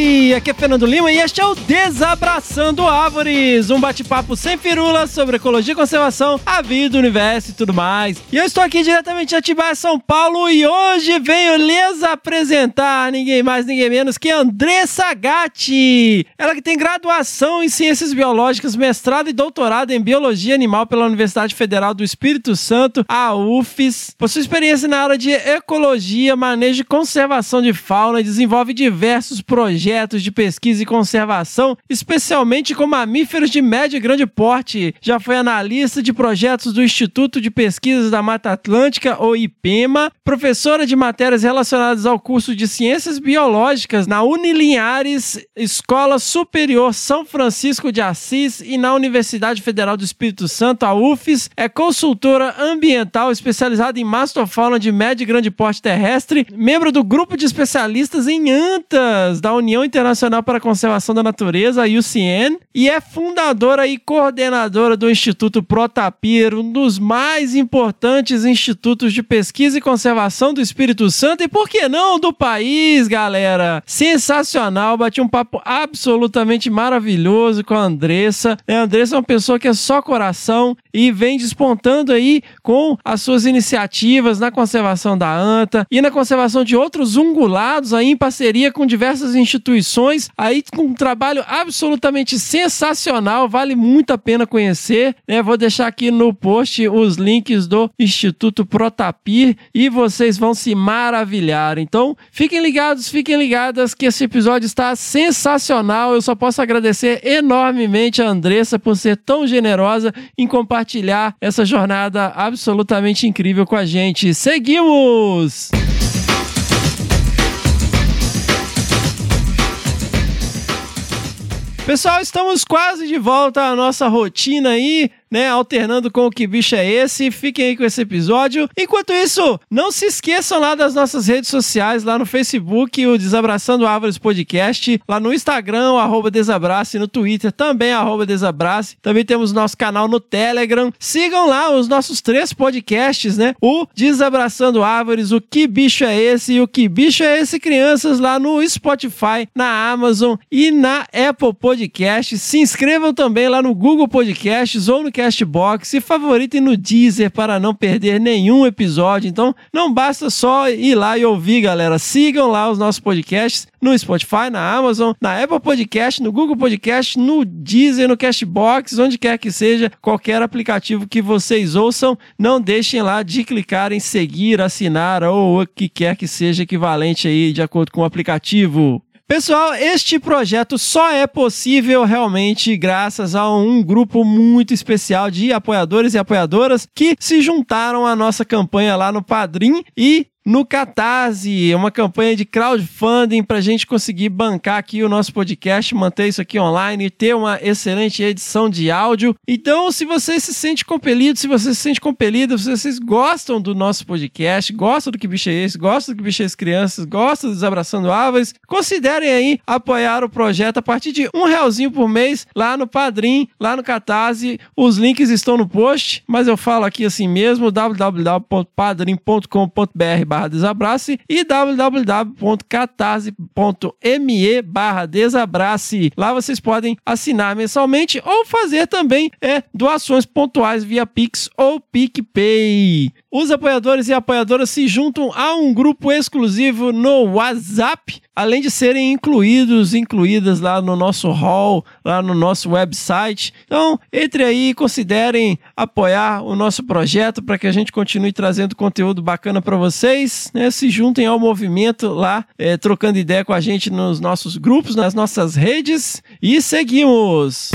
Aqui é Fernando Lima e este é o Desabraçando Árvores, um bate-papo sem firulas sobre ecologia e conservação, a vida, o universo e tudo mais. E eu estou aqui diretamente de Atibaia, São Paulo e hoje venho lhes apresentar ninguém mais, ninguém menos que Andressa Gatti. Ela que tem graduação em Ciências Biológicas, mestrado e doutorado em Biologia Animal pela Universidade Federal do Espírito Santo, a UFES. Possui experiência na área de ecologia, manejo e conservação de fauna e desenvolve diversos projetos de pesquisa e conservação, especialmente com mamíferos de médio e grande porte. Já foi analista de projetos do Instituto de Pesquisas da Mata Atlântica, ou IPEMA, professora de matérias relacionadas ao curso de Ciências Biológicas na Unilinhares Escola Superior São Francisco de Assis e na Universidade Federal do Espírito Santo, a UFES. É consultora ambiental especializada em mastofauna de médio e grande porte terrestre, membro do grupo de especialistas em antas da União Internacional para a Conservação da Natureza, UCN, e é fundadora e coordenadora do Instituto Protapir, um dos mais importantes institutos de pesquisa e conservação do Espírito Santo e, por que não, do país, galera. Sensacional, bati um papo absolutamente maravilhoso com a Andressa. A Andressa é uma pessoa que é só coração e vem despontando aí com as suas iniciativas na conservação da anta e na conservação de outros ungulados aí em parceria com diversas instituições, aí com um trabalho absolutamente sensacional, vale muito a pena conhecer, né? Vou deixar aqui no post os links do Instituto Protapir e vocês vão se maravilhar. Então, fiquem ligados, fiquem ligadas que esse episódio está sensacional. Eu só posso agradecer enormemente a Andressa por ser tão generosa em compartilhar essa jornada absolutamente incrível com a gente. Seguimos! Pessoal, estamos quase de volta à nossa rotina aí né? Alternando com o que bicho é esse. Fiquem aí com esse episódio. Enquanto isso, não se esqueçam lá das nossas redes sociais, lá no Facebook, o Desabraçando Árvores Podcast, lá no Instagram, arroba Desabrace, no Twitter também, arroba Desabrace. Também temos nosso canal no Telegram. Sigam lá os nossos três podcasts, né? O Desabraçando Árvores, o Que Bicho é Esse e o Que Bicho é Esse Crianças lá no Spotify, na Amazon e na Apple Podcasts. Se inscrevam também lá no Google Podcasts ou no Castbox e favoritem no Deezer para não perder nenhum episódio. Então, não basta só ir lá e ouvir, galera. Sigam lá os nossos podcasts no Spotify, na Amazon, na Apple Podcast, no Google Podcast, no Deezer, no Castbox, onde quer que seja, qualquer aplicativo que vocês ouçam, não deixem lá de clicar em seguir, assinar ou o que quer que seja equivalente aí de acordo com o aplicativo. Pessoal, este projeto só é possível realmente graças a um grupo muito especial de apoiadores e apoiadoras que se juntaram à nossa campanha lá no Padrim e no Catarse, uma campanha de crowdfunding para a gente conseguir bancar aqui o nosso podcast, manter isso aqui online e ter uma excelente edição de áudio. Então, se você se sente compelido, se você se sente compelido, se vocês gostam do nosso podcast, gostam do que bicho é esse, gostam do que bicho é esse crianças, gostam do Desabraçando Árvores, considerem aí apoiar o projeto a partir de um realzinho por mês lá no Padrim, lá no Catarse. Os links estão no post, mas eu falo aqui assim mesmo, www.padrim.com.br barra desabrace e www.catarse.me barra desabrace. Lá vocês podem assinar mensalmente ou fazer também é, doações pontuais via Pix ou PicPay. Os apoiadores e apoiadoras se juntam a um grupo exclusivo no WhatsApp, além de serem incluídos, incluídas lá no nosso hall, lá no nosso website. Então, entre aí e considerem apoiar o nosso projeto para que a gente continue trazendo conteúdo bacana para vocês. Né? Se juntem ao movimento lá, é, trocando ideia com a gente nos nossos grupos, nas nossas redes. E seguimos!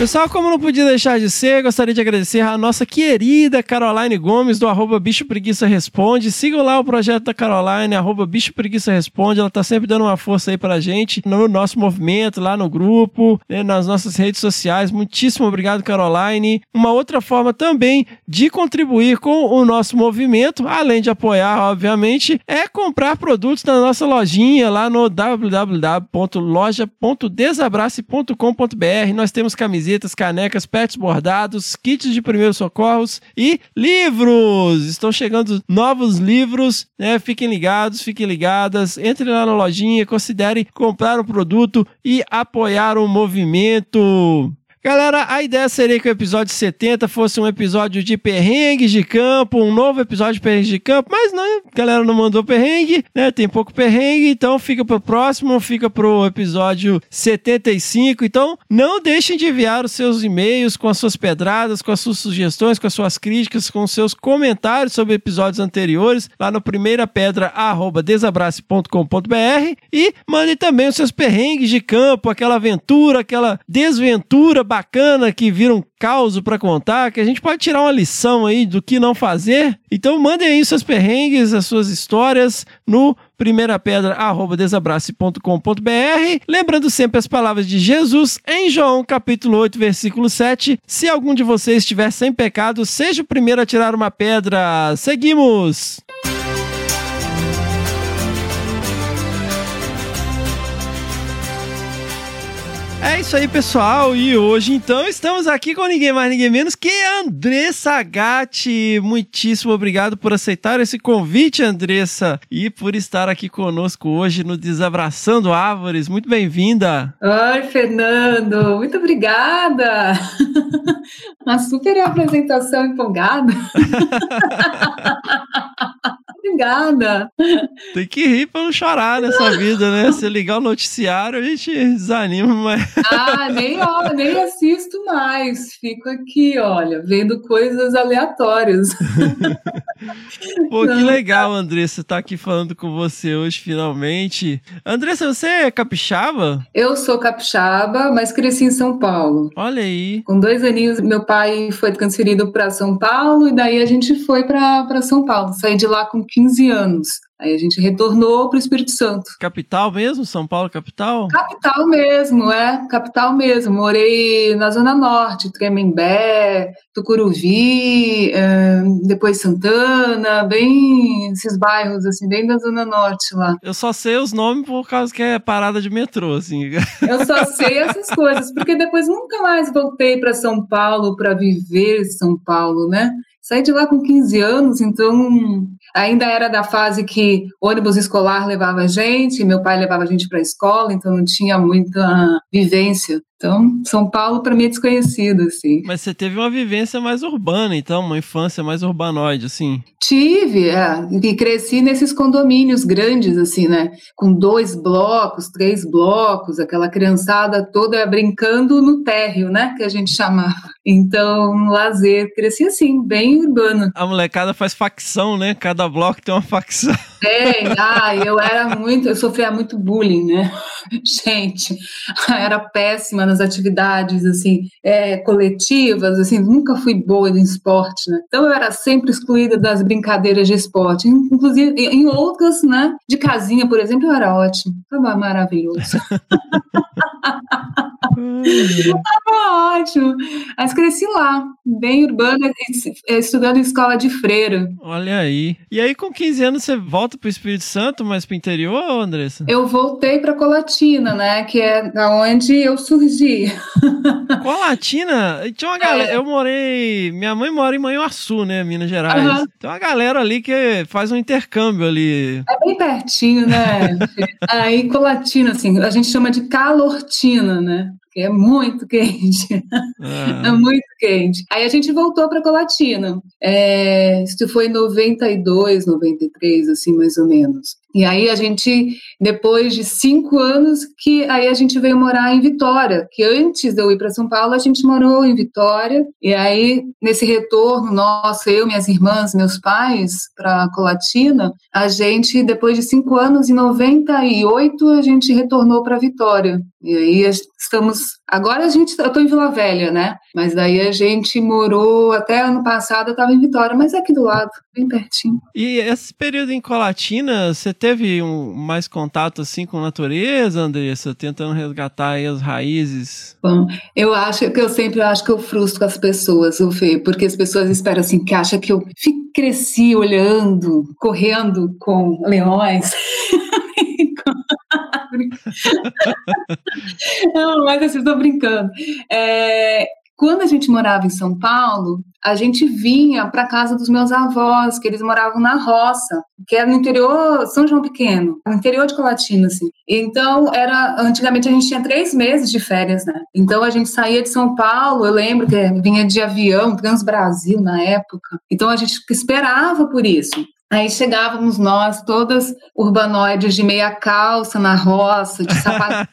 Pessoal, como não podia deixar de ser, gostaria de agradecer a nossa querida Caroline Gomes, do arroba Bicho Preguiça Responde. Sigam lá o projeto da Caroline, arroba Bicho Preguiça Responde. Ela tá sempre dando uma força aí pra gente no nosso movimento, lá no grupo, né, nas nossas redes sociais. Muitíssimo obrigado, Caroline. Uma outra forma também de contribuir com o nosso movimento, além de apoiar, obviamente, é comprar produtos na nossa lojinha lá no www.loja.desabrace.com.br. Nós temos camisetas camisetas, canecas, pets bordados, kits de primeiros socorros e livros. Estão chegando novos livros, né? Fiquem ligados, fiquem ligadas. Entrem lá na lojinha, considerem comprar o produto e apoiar o movimento. Galera, a ideia seria que o episódio 70 fosse um episódio de perrengues de campo, um novo episódio de perrengues de campo, mas não, a galera não mandou perrengue, né? Tem pouco perrengue, então fica pro próximo, fica pro episódio 75. Então, não deixem de enviar os seus e-mails com as suas pedradas, com as suas sugestões, com as suas críticas, com os seus comentários sobre episódios anteriores lá no primeirapedra@desabrace.com.br e mandem também os seus perrengues de campo, aquela aventura, aquela desventura bacana que vira um caos para contar, que a gente pode tirar uma lição aí do que não fazer. Então mandem aí seus perrengues, as suas histórias no primeirapedra@desabrace.com.br. Lembrando sempre as palavras de Jesus em João, capítulo 8, versículo 7. Se algum de vocês estiver sem pecado, seja o primeiro a tirar uma pedra. Seguimos. É isso aí, pessoal. E hoje, então, estamos aqui com ninguém mais, ninguém menos que Andressa Gatti. Muitíssimo obrigado por aceitar esse convite, Andressa, e por estar aqui conosco hoje no Desabraçando Árvores. Muito bem-vinda. Oi, Fernando. Muito obrigada. Uma super apresentação empolgada. Obrigada. Tem que rir pra não chorar nessa vida, né? Se ligar o noticiário, a gente desanima, mas. Ah, nem, ó, nem assisto mais. Fico aqui, olha, vendo coisas aleatórias. Pô, que legal, Andressa, estar tá aqui falando com você hoje, finalmente. Andressa, você é capixaba? Eu sou capixaba, mas cresci em São Paulo. Olha aí. Com dois aninhos, meu pai foi transferido para São Paulo e daí a gente foi para São Paulo. Saí de lá com 15 anos. Aí a gente retornou para o Espírito Santo. Capital mesmo? São Paulo, capital? Capital mesmo, é. Capital mesmo. Morei na Zona Norte, Tremembé, Tucuruvi, é, depois Santana, bem esses bairros, assim, bem da Zona Norte lá. Eu só sei os nomes por causa que é parada de metrô, assim. Eu só sei essas coisas, porque depois nunca mais voltei para São Paulo para viver São Paulo, né? Saí de lá com 15 anos, então ainda era da fase que ônibus escolar levava a gente, meu pai levava a gente para a escola, então não tinha muita vivência. Então, São Paulo para mim é desconhecido, assim. Mas você teve uma vivência mais urbana, então, uma infância mais urbanoide, assim? Tive, é. E cresci nesses condomínios grandes, assim, né? Com dois blocos, três blocos, aquela criançada toda brincando no térreo, né? Que a gente chamava. Então, lazer. Cresci assim, bem urbano. A molecada faz facção, né? Cada bloco tem uma facção. É, ah, eu era muito, eu sofria muito bullying, né? Gente, era péssima nas atividades, assim, é, coletivas, assim, nunca fui boa em esporte, né? Então eu era sempre excluída das brincadeiras de esporte, inclusive em outras, né? De casinha, por exemplo, eu era ótimo, tava maravilhoso. Tava ótimo. Mas cresci lá, bem urbana, estudando em escola de freira. Olha aí. E aí, com 15 anos, você volta pro Espírito Santo, mas pro interior, Andressa? Eu voltei pra Colatina, né? Que é da onde eu surgi. Colatina? Tinha uma galera. É. Eu morei. Minha mãe mora em Manhuaçu, né? Minas Gerais. Uhum. Tem uma galera ali que faz um intercâmbio ali. É bem pertinho, né? aí, Colatina, assim, a gente chama de calortina, né? Porque é muito quente. Ah. é muito quente. Aí a gente voltou para Colatina. É, isso foi em 92, 93, assim, mais ou menos. E aí a gente, depois de cinco anos, que aí a gente veio morar em Vitória, que antes de eu ir para São Paulo, a gente morou em Vitória. E aí, nesse retorno nosso, eu, minhas irmãs, meus pais, para Colatina, a gente, depois de cinco anos, em 98, a gente retornou para Vitória. E aí estamos. Agora a gente. Eu estou em Vila Velha, né? Mas daí a gente morou até ano passado, eu estava em Vitória, mas é aqui do lado, bem pertinho. E esse período em Colatina, você teve um, mais contato assim com a natureza, Andressa? Tentando resgatar as raízes? Bom, eu acho que eu sempre acho que eu frustro as pessoas, o Fê, porque as pessoas esperam assim, que acham que eu cresci olhando, correndo com leões. Não, mas assim, estou brincando. É, quando a gente morava em São Paulo, a gente vinha para casa dos meus avós, que eles moravam na roça, que era no interior, São João Pequeno, no interior de Colatina, assim. Então, era, antigamente a gente tinha três meses de férias, né? Então, a gente saía de São Paulo, eu lembro que vinha de avião, Trans Brasil na época. Então, a gente esperava por isso. Aí chegávamos nós, todas urbanoides de meia calça na roça, de sapato,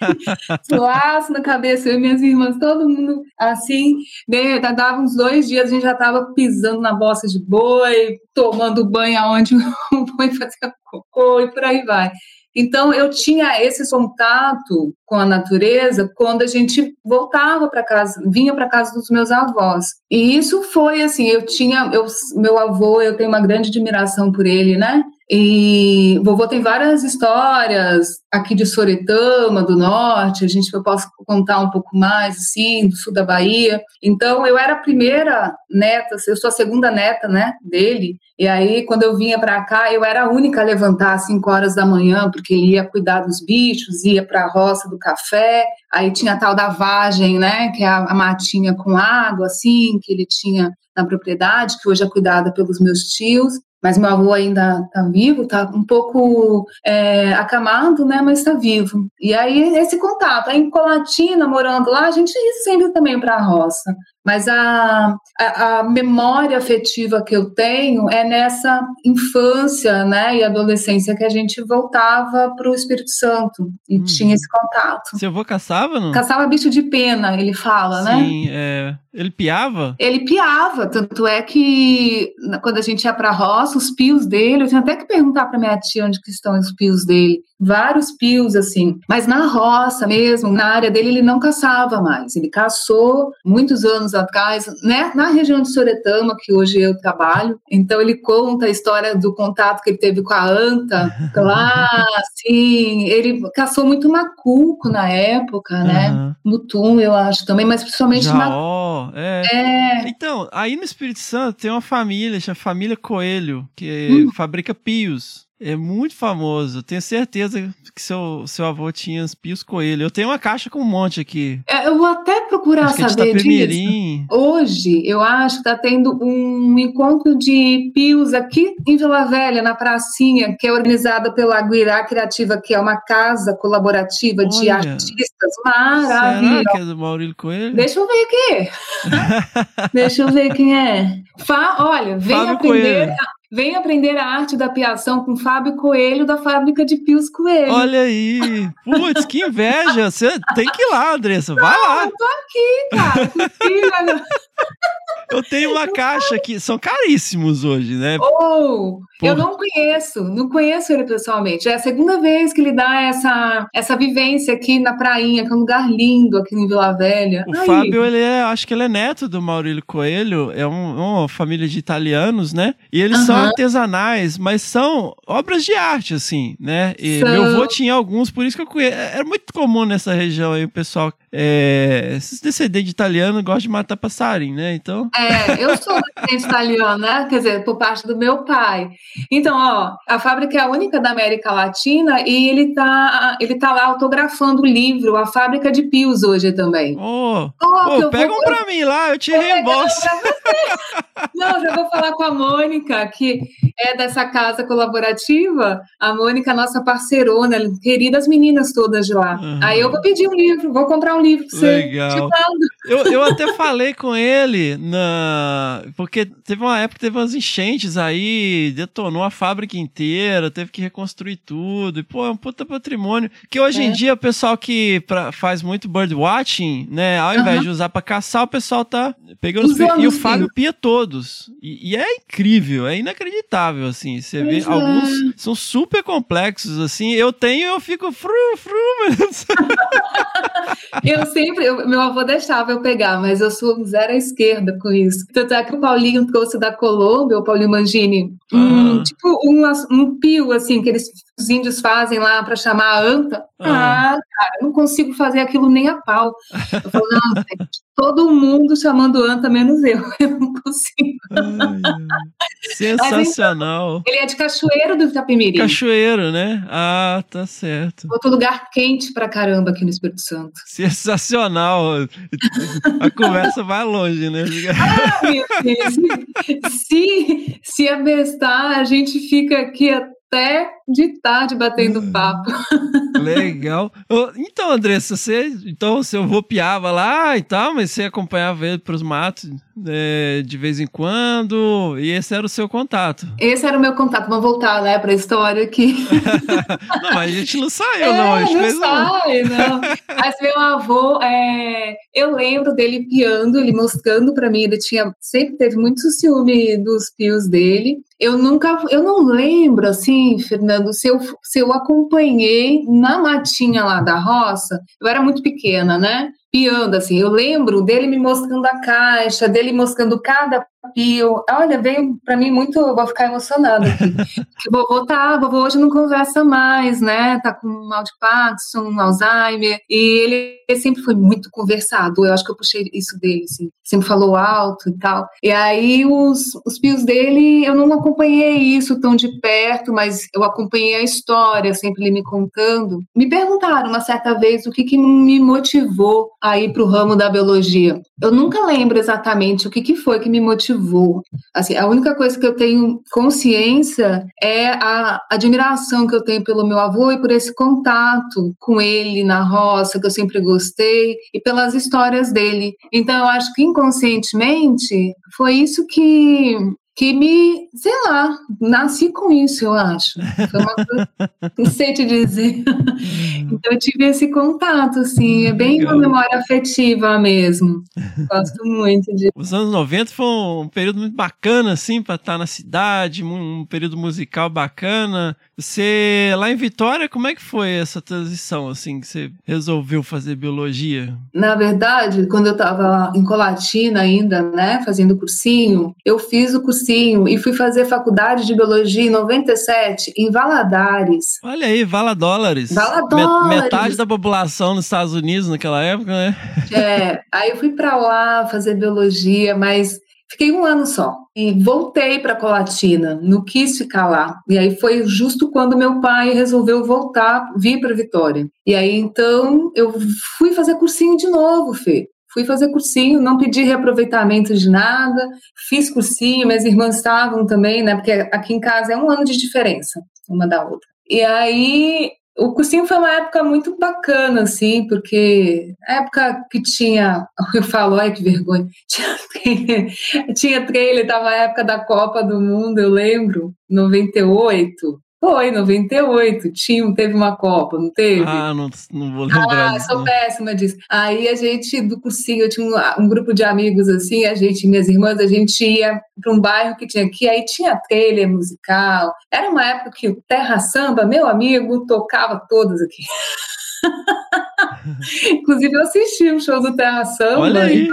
laço na cabeça, eu e minhas irmãs, todo mundo assim. Né, dava uns dois dias, a gente já estava pisando na bosta de boi, tomando banho aonde o boi fazia cocô e por aí vai. Então, eu tinha esse contato com a natureza quando a gente voltava para casa, vinha para casa dos meus avós. E isso foi assim, eu tinha, eu, meu avô, eu tenho uma grande admiração por ele, né? E vovô tem várias histórias aqui de Soretama, do norte, a gente eu posso contar um pouco mais, assim, do sul da Bahia. Então, eu era a primeira neta, eu sou a segunda neta, né, dele. E aí, quando eu vinha para cá, eu era a única a levantar às 5 horas da manhã, porque ia cuidar dos bichos, ia para a roça do café. Aí tinha a tal da vagem, né, que é a, a matinha com água, assim, que ele tinha na propriedade, que hoje é cuidada pelos meus tios mas meu avô ainda está vivo, está um pouco é, acamado, né, mas está vivo. E aí esse contato, aí em Colatina, morando lá, a gente ia sempre também para a roça. Mas a, a, a, memória afetiva que eu tenho é nessa infância né, e adolescência que a gente voltava para o Espírito Santo e hum. tinha esse contato. Seu avô caçava, não? Caçava bicho de pena, ele fala, Sim, né? Sim, é... ele piava? Ele piava, tanto é que quando a gente ia para a roça, os pios dele, eu tinha até que perguntar para minha tia onde que estão os pios dele. Vários pios, assim. Mas na roça mesmo, na área dele, ele não caçava mais. Ele caçou muitos anos atrás, né, na região de Soretama, que hoje eu trabalho. Então ele conta a história do contato que ele teve com a anta lá, assim, ele caçou muito macuco na época, né? Uhum. Mutum, eu acho também, mas principalmente Já, na é. é. Então, aí no Espírito Santo tem uma família, chama Família Coelho, que hum. fabrica pios. É muito famoso. Tenho certeza que seu, seu avô tinha os pios coelho. Eu tenho uma caixa com um monte aqui. É, eu vou até procurar é saber disso. Hoje, eu acho que tá tendo um encontro de pios aqui em Vila Velha, na pracinha, que é organizada pela Guirá Criativa, que é uma casa colaborativa Olha, de artistas. Maravilha. Será que é do Maurílio Coelho? Deixa eu ver aqui. Deixa eu ver quem é. Fa olha, vem Fábio aprender... Coelho. Vem aprender a arte da piação com Fábio Coelho, da fábrica de Pios Coelho. Olha aí! Putz, que inveja! Você tem que ir lá, Andressa. Vai Não, lá. Eu tô aqui, cara. Eu tenho uma caixa que são caríssimos hoje, né? Oh, eu não conheço, não conheço ele pessoalmente. É a segunda vez que ele dá essa, essa vivência aqui na prainha, que é um lugar lindo aqui em Vila Velha. O. Fábio, ele é, acho que ele é neto do Maurílio Coelho, é um, uma família de italianos, né? E eles são artesanais, mas são obras de arte, assim, né? E são... meu avô tinha alguns, por isso que eu conheço. É, é muito comum nessa região aí o pessoal é, esses descendentes de italiano gostam de matar passarinho, né? Então. É, eu sou descendente italiano, né? Quer dizer, por parte do meu pai. Então, ó, a fábrica é a única da América Latina e ele tá, ele tá lá autografando o livro, a fábrica de Pios hoje também. Oh, oh, oh pega vou... um pra mim lá, eu te reembolso. Não, já vou falar com a Mônica, que é dessa casa colaborativa. A Mônica, nossa parceirona, queridas meninas todas de lá. Uhum. Aí eu vou pedir um livro, vou comprar um livro pra você. Legal. Eu, eu até falei com ele na, Uh, porque teve uma época que teve umas enchentes aí, detonou a fábrica inteira, teve que reconstruir tudo. E, pô, é um puta patrimônio. Que hoje é. em dia o pessoal que pra, faz muito birdwatching, né? Ao invés de usar pra caçar, o pessoal tá pegando os. E o Fábio pia todos. E, e, é incrível, é inacreditável, assim. Você vê, é. alguns são super complexos, assim. Eu tenho eu fico fru, fru, mas... Eu sempre, eu, meu avô deixava eu pegar, mas eu sou zero esquerda com isso. Tanto é que o Paulinho trouxe da Colômbia, o Paulinho Mangini, um, tipo um, um pio, assim, que eles, os índios fazem lá para chamar a anta. Ah. ah, cara, eu não consigo fazer aquilo nem a pau. Eu falo, não, todo mundo chamando anta, menos eu. Eu não consigo. Ai, sensacional. Mas, então, ele é de Cachoeiro do Itapemirim. Cachoeiro, né? Ah, tá certo. Outro lugar quente pra caramba aqui no Espírito Santo. Sensacional. A conversa vai longe, né? ah, meu Deus. Se, se abestar, a gente fica aqui até de tarde batendo hum. papo. Legal. Então, Andressa, você, então, você piava lá e tal, mas você acompanhava ele para os matos é, de vez em quando, e esse era o seu contato. Esse era o meu contato. Vamos voltar, né, para a história aqui. não, mas a gente não saiu, é, não. A gente não fez sai, um... não. Mas meu avô, é, eu lembro dele piando, ele mostrando para mim, ele tinha sempre teve muito ciúme dos pios dele. Eu nunca, eu não lembro assim, Fernando, se eu, se eu acompanhei na matinha lá da roça, eu era muito pequena, né? Piando, assim, eu lembro dele me mostrando a caixa, dele mostrando cada pio. Olha, veio para mim muito, eu vou ficar emocionada aqui. que vovô tá, vovô hoje não conversa mais, né? Tá com mal de Parkinson, Alzheimer, e ele sempre foi muito conversado. Eu acho que eu puxei isso dele, assim. Sempre falou alto e tal. E aí os, os pios dele, eu não acompanhei isso tão de perto, mas eu acompanhei a história, sempre ele me contando. Me perguntaram uma certa vez o que, que me motivou a ir para o ramo da biologia. Eu nunca lembro exatamente o que, que foi que me motivou. Assim, a única coisa que eu tenho consciência é a admiração que eu tenho pelo meu avô e por esse contato com ele na roça, que eu sempre gostei, e pelas histórias dele. Então, eu acho que inconscientemente foi isso que que me, sei lá, nasci com isso, eu acho. Foi uma coisa, não sei te dizer. Então eu tive esse contato, assim, é bem Legal. uma memória afetiva mesmo. Gosto muito de. Os anos 90 foi um período muito bacana, assim, para estar na cidade, um período musical bacana. Você, lá em Vitória, como é que foi essa transição, assim, que você resolveu fazer biologia? Na verdade, quando eu estava em Colatina ainda, né, fazendo cursinho, eu fiz o cursinho e fui fazer faculdade de biologia em 97, em Valadares. Olha aí, Valadólares. Valadólares. Metade da população nos Estados Unidos naquela época, né? É, aí eu fui para lá fazer biologia, mas Fiquei um ano só e voltei para Colatina, não quis ficar lá. E aí foi justo quando meu pai resolveu voltar, vir para Vitória. E aí então eu fui fazer cursinho de novo, Fê. Fui fazer cursinho, não pedi reaproveitamento de nada, fiz cursinho, minhas irmãs estavam também, né? Porque aqui em casa é um ano de diferença uma da outra. E aí o cursinho foi uma época muito bacana, assim, porque época que tinha, eu falo, ai que vergonha, tinha, tinha trailer, tava a época da Copa do Mundo, eu lembro, 98, foi, 98, tinha, teve uma Copa, não teve? Ah, não, não vou lembrar. Ah, sou péssima disso. Aí a gente, do cursinho, eu tinha um, um, grupo de amigos assim, a gente, minhas irmãs, a gente ia para um bairro que tinha aqui, aí tinha trailer musical. Era uma época que o Terra Samba, meu amigo, tocava todas aqui. Inclusive, eu assisti um show do Terra Samba olha aí.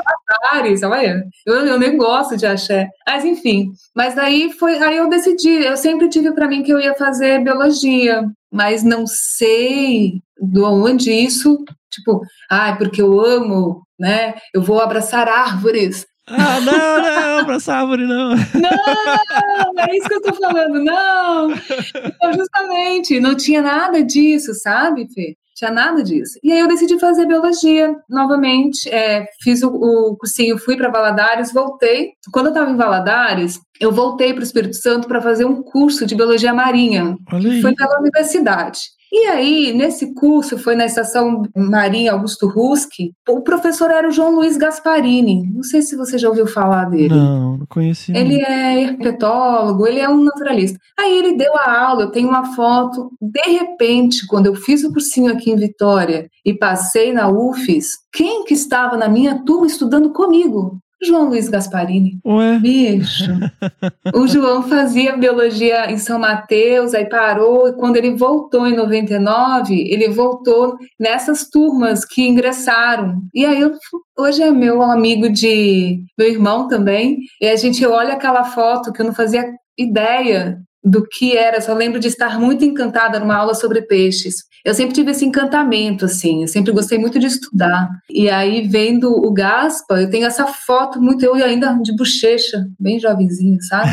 Eu, eu nem gosto de axé. Mas enfim, mas daí foi, aí eu decidi, eu sempre tive para mim que eu ia fazer biologia, mas não sei de onde isso, tipo, ah, porque eu amo, né? Eu vou abraçar árvores. Ah, não, não, abraçar árvore não. Não, é isso que eu tô falando, não. Então, justamente, não tinha nada disso, sabe, Fê? Tinha nada disso. E aí eu decidi fazer biologia novamente, é, fiz o, o cursinho, fui para Valadares, voltei. Quando eu estava em Valadares, eu voltei para o Espírito Santo para fazer um curso de biologia marinha. Foi pela universidade. E aí, nesse curso, foi na estação Marinha Augusto Ruski, o professor era o João Luiz Gasparini. Não sei se você já ouviu falar dele. Não, não conheci. Ele é herpetólogo, ele é um naturalista. Aí ele deu a aula, eu tenho uma foto. De repente, quando eu fiz o cursinho aqui em Vitória e passei na UFES, quem que estava na minha turma estudando comigo? João Luiz Gasparini. Ué? Bicho. o João fazia biologia em São Mateus, aí parou, e quando ele voltou em 99, ele voltou nessas turmas que ingressaram. E aí eu, hoje é meu amigo de meu irmão também, e a gente olha aquela foto que eu não fazia ideia do que era, só lembro de estar muito encantada numa aula sobre peixes. Eu sempre tive esse encantamento, assim, eu sempre gostei muito de estudar. E aí, vendo o Gaspa, eu tenho essa foto muito, eu ainda de bochecha, bem jovenzinha, sabe?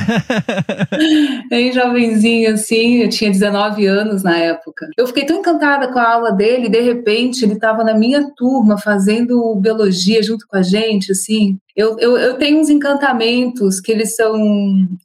bem jovenzinha, assim, eu tinha 19 anos na época. Eu fiquei tão encantada com a aula dele, de repente ele estava na minha turma fazendo biologia junto com a gente, assim. Eu, eu, eu, tenho uns encantamentos que eles são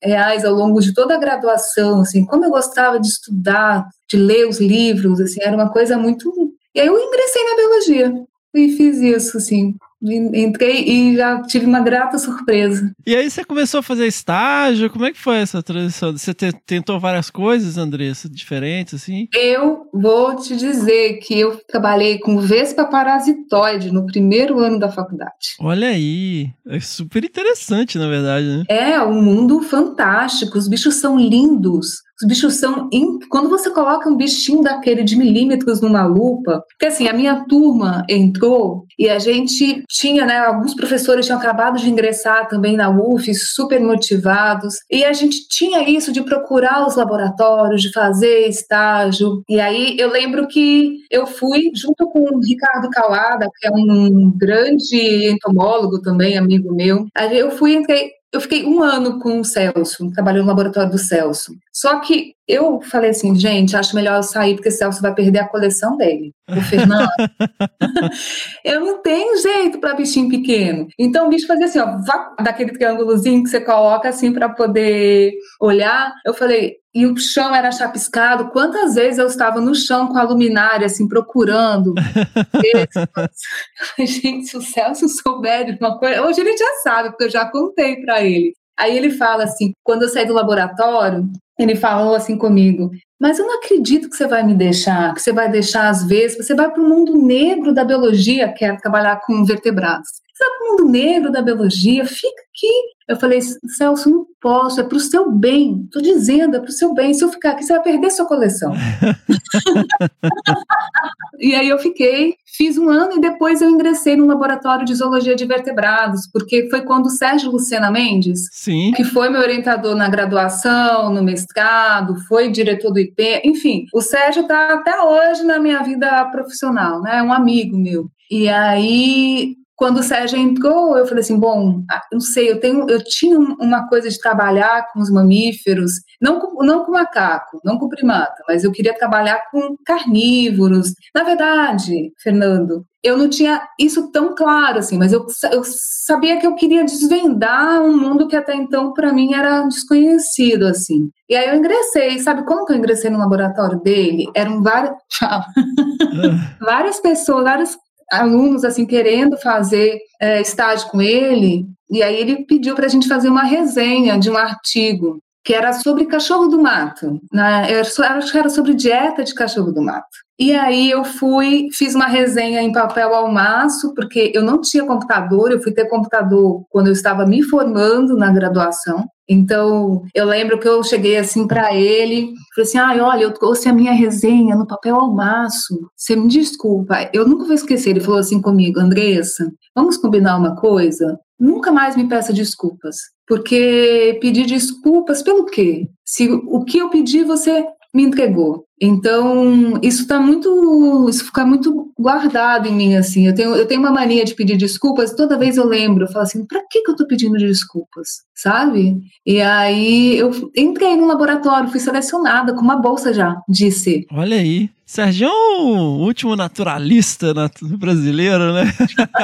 reais ao longo de toda a graduação, assim, como eu gostava de estudar, de ler os livros, assim, era uma coisa muito... E aí eu ingressei na biologia e fiz isso, assim, Entrei e já tive uma grata surpresa. E aí você começou a fazer estágio? Como é que foi essa transição? Você tentou várias coisas, Andressa, diferentes, assim? Eu vou te dizer que eu trabalhei com vespa parasitoide no primeiro ano da faculdade. Olha aí, é super interessante, na verdade, né? É, um mundo fantástico, os bichos são lindos. Os bichos são. Quando você coloca um bichinho daquele de milímetros numa lupa, porque assim, a minha turma entrou e a gente tinha, né? Alguns professores tinham acabado de ingressar também na UF, super motivados, e a gente tinha isso de procurar os laboratórios, de fazer estágio. E aí eu lembro que eu fui junto com o Ricardo Calada, que é um grande entomólogo também, amigo meu. Aí eu fui, entrei, eu fiquei um ano com o Celso, trabalhando no laboratório do Celso. Só que eu falei assim, gente, acho melhor eu sair porque o Celso vai perder a coleção dele. O Fernando. eu não tenho jeito para bichinho pequeno. Então o bicho fazia assim, ó, daquele triângulozinho que você coloca assim para poder olhar. Eu falei, e o chão era chapiscado. Quantas vezes eu estava no chão com a luminária, assim, procurando? gente, se o Celso souber de uma coisa. Hoje ele já sabe, porque eu já contei para ele. Aí ele fala assim: quando eu saí do laboratório, ele falou assim comigo: Mas eu não acredito que você vai me deixar, que você vai deixar às vezes, você vai para o mundo negro da biologia, que é trabalhar com vertebrados. Você vai para o mundo negro da biologia, fica aqui. Eu falei, Celso, não posso, é para o seu bem. Estou dizendo, é para o seu bem. Se eu ficar aqui, você vai perder sua coleção. e aí eu fiquei, fiz um ano e depois eu ingressei no laboratório de zoologia de vertebrados, porque foi quando o Sérgio Lucena Mendes, Sim. que foi meu orientador na graduação, no mestrado, foi diretor do IP, enfim, o Sérgio está até hoje na minha vida profissional, né? É um amigo meu. E aí quando o Sérgio entrou, eu falei assim, bom, ah, não sei, eu tenho, eu tinha uma coisa de trabalhar com os mamíferos, não com, não com macaco, não com primata, mas eu queria trabalhar com carnívoros. Na verdade, Fernando, eu não tinha isso tão claro assim, mas eu, eu sabia que eu queria desvendar um mundo que até então para mim era desconhecido assim. E aí eu ingressei, sabe como que eu ingressei no laboratório dele? Eram várias, várias pessoas, vários alunos assim querendo fazer é, estágio com ele, e aí ele pediu para a gente fazer uma resenha de um artigo que era sobre cachorro do mato, né? Eu acho que era sobre dieta de cachorro do mato. E aí eu fui, fiz uma resenha em papel ao maço, porque eu não tinha computador, eu fui ter computador quando eu estava me formando na graduação. Então, eu lembro que eu cheguei assim para ele, falei assim: "Ai, olha, eu trouxe a minha resenha no papel ao maço. Você me desculpa, eu nunca vou esquecer". Ele falou assim comigo: "Andressa, vamos combinar uma coisa? Nunca mais me peça desculpas, porque pedir desculpas pelo quê? Se o que eu pedi você me entregou. Então, isso está muito, isso fica muito guardado em mim, assim. Eu tenho, eu tenho uma mania de pedir desculpas, toda vez eu lembro, eu falo assim, para que, que eu estou pedindo desculpas, sabe? E aí eu entrei no laboratório, fui selecionada com uma bolsa já, disse. Olha aí. Sérgio, o último naturalista brasileiro, né?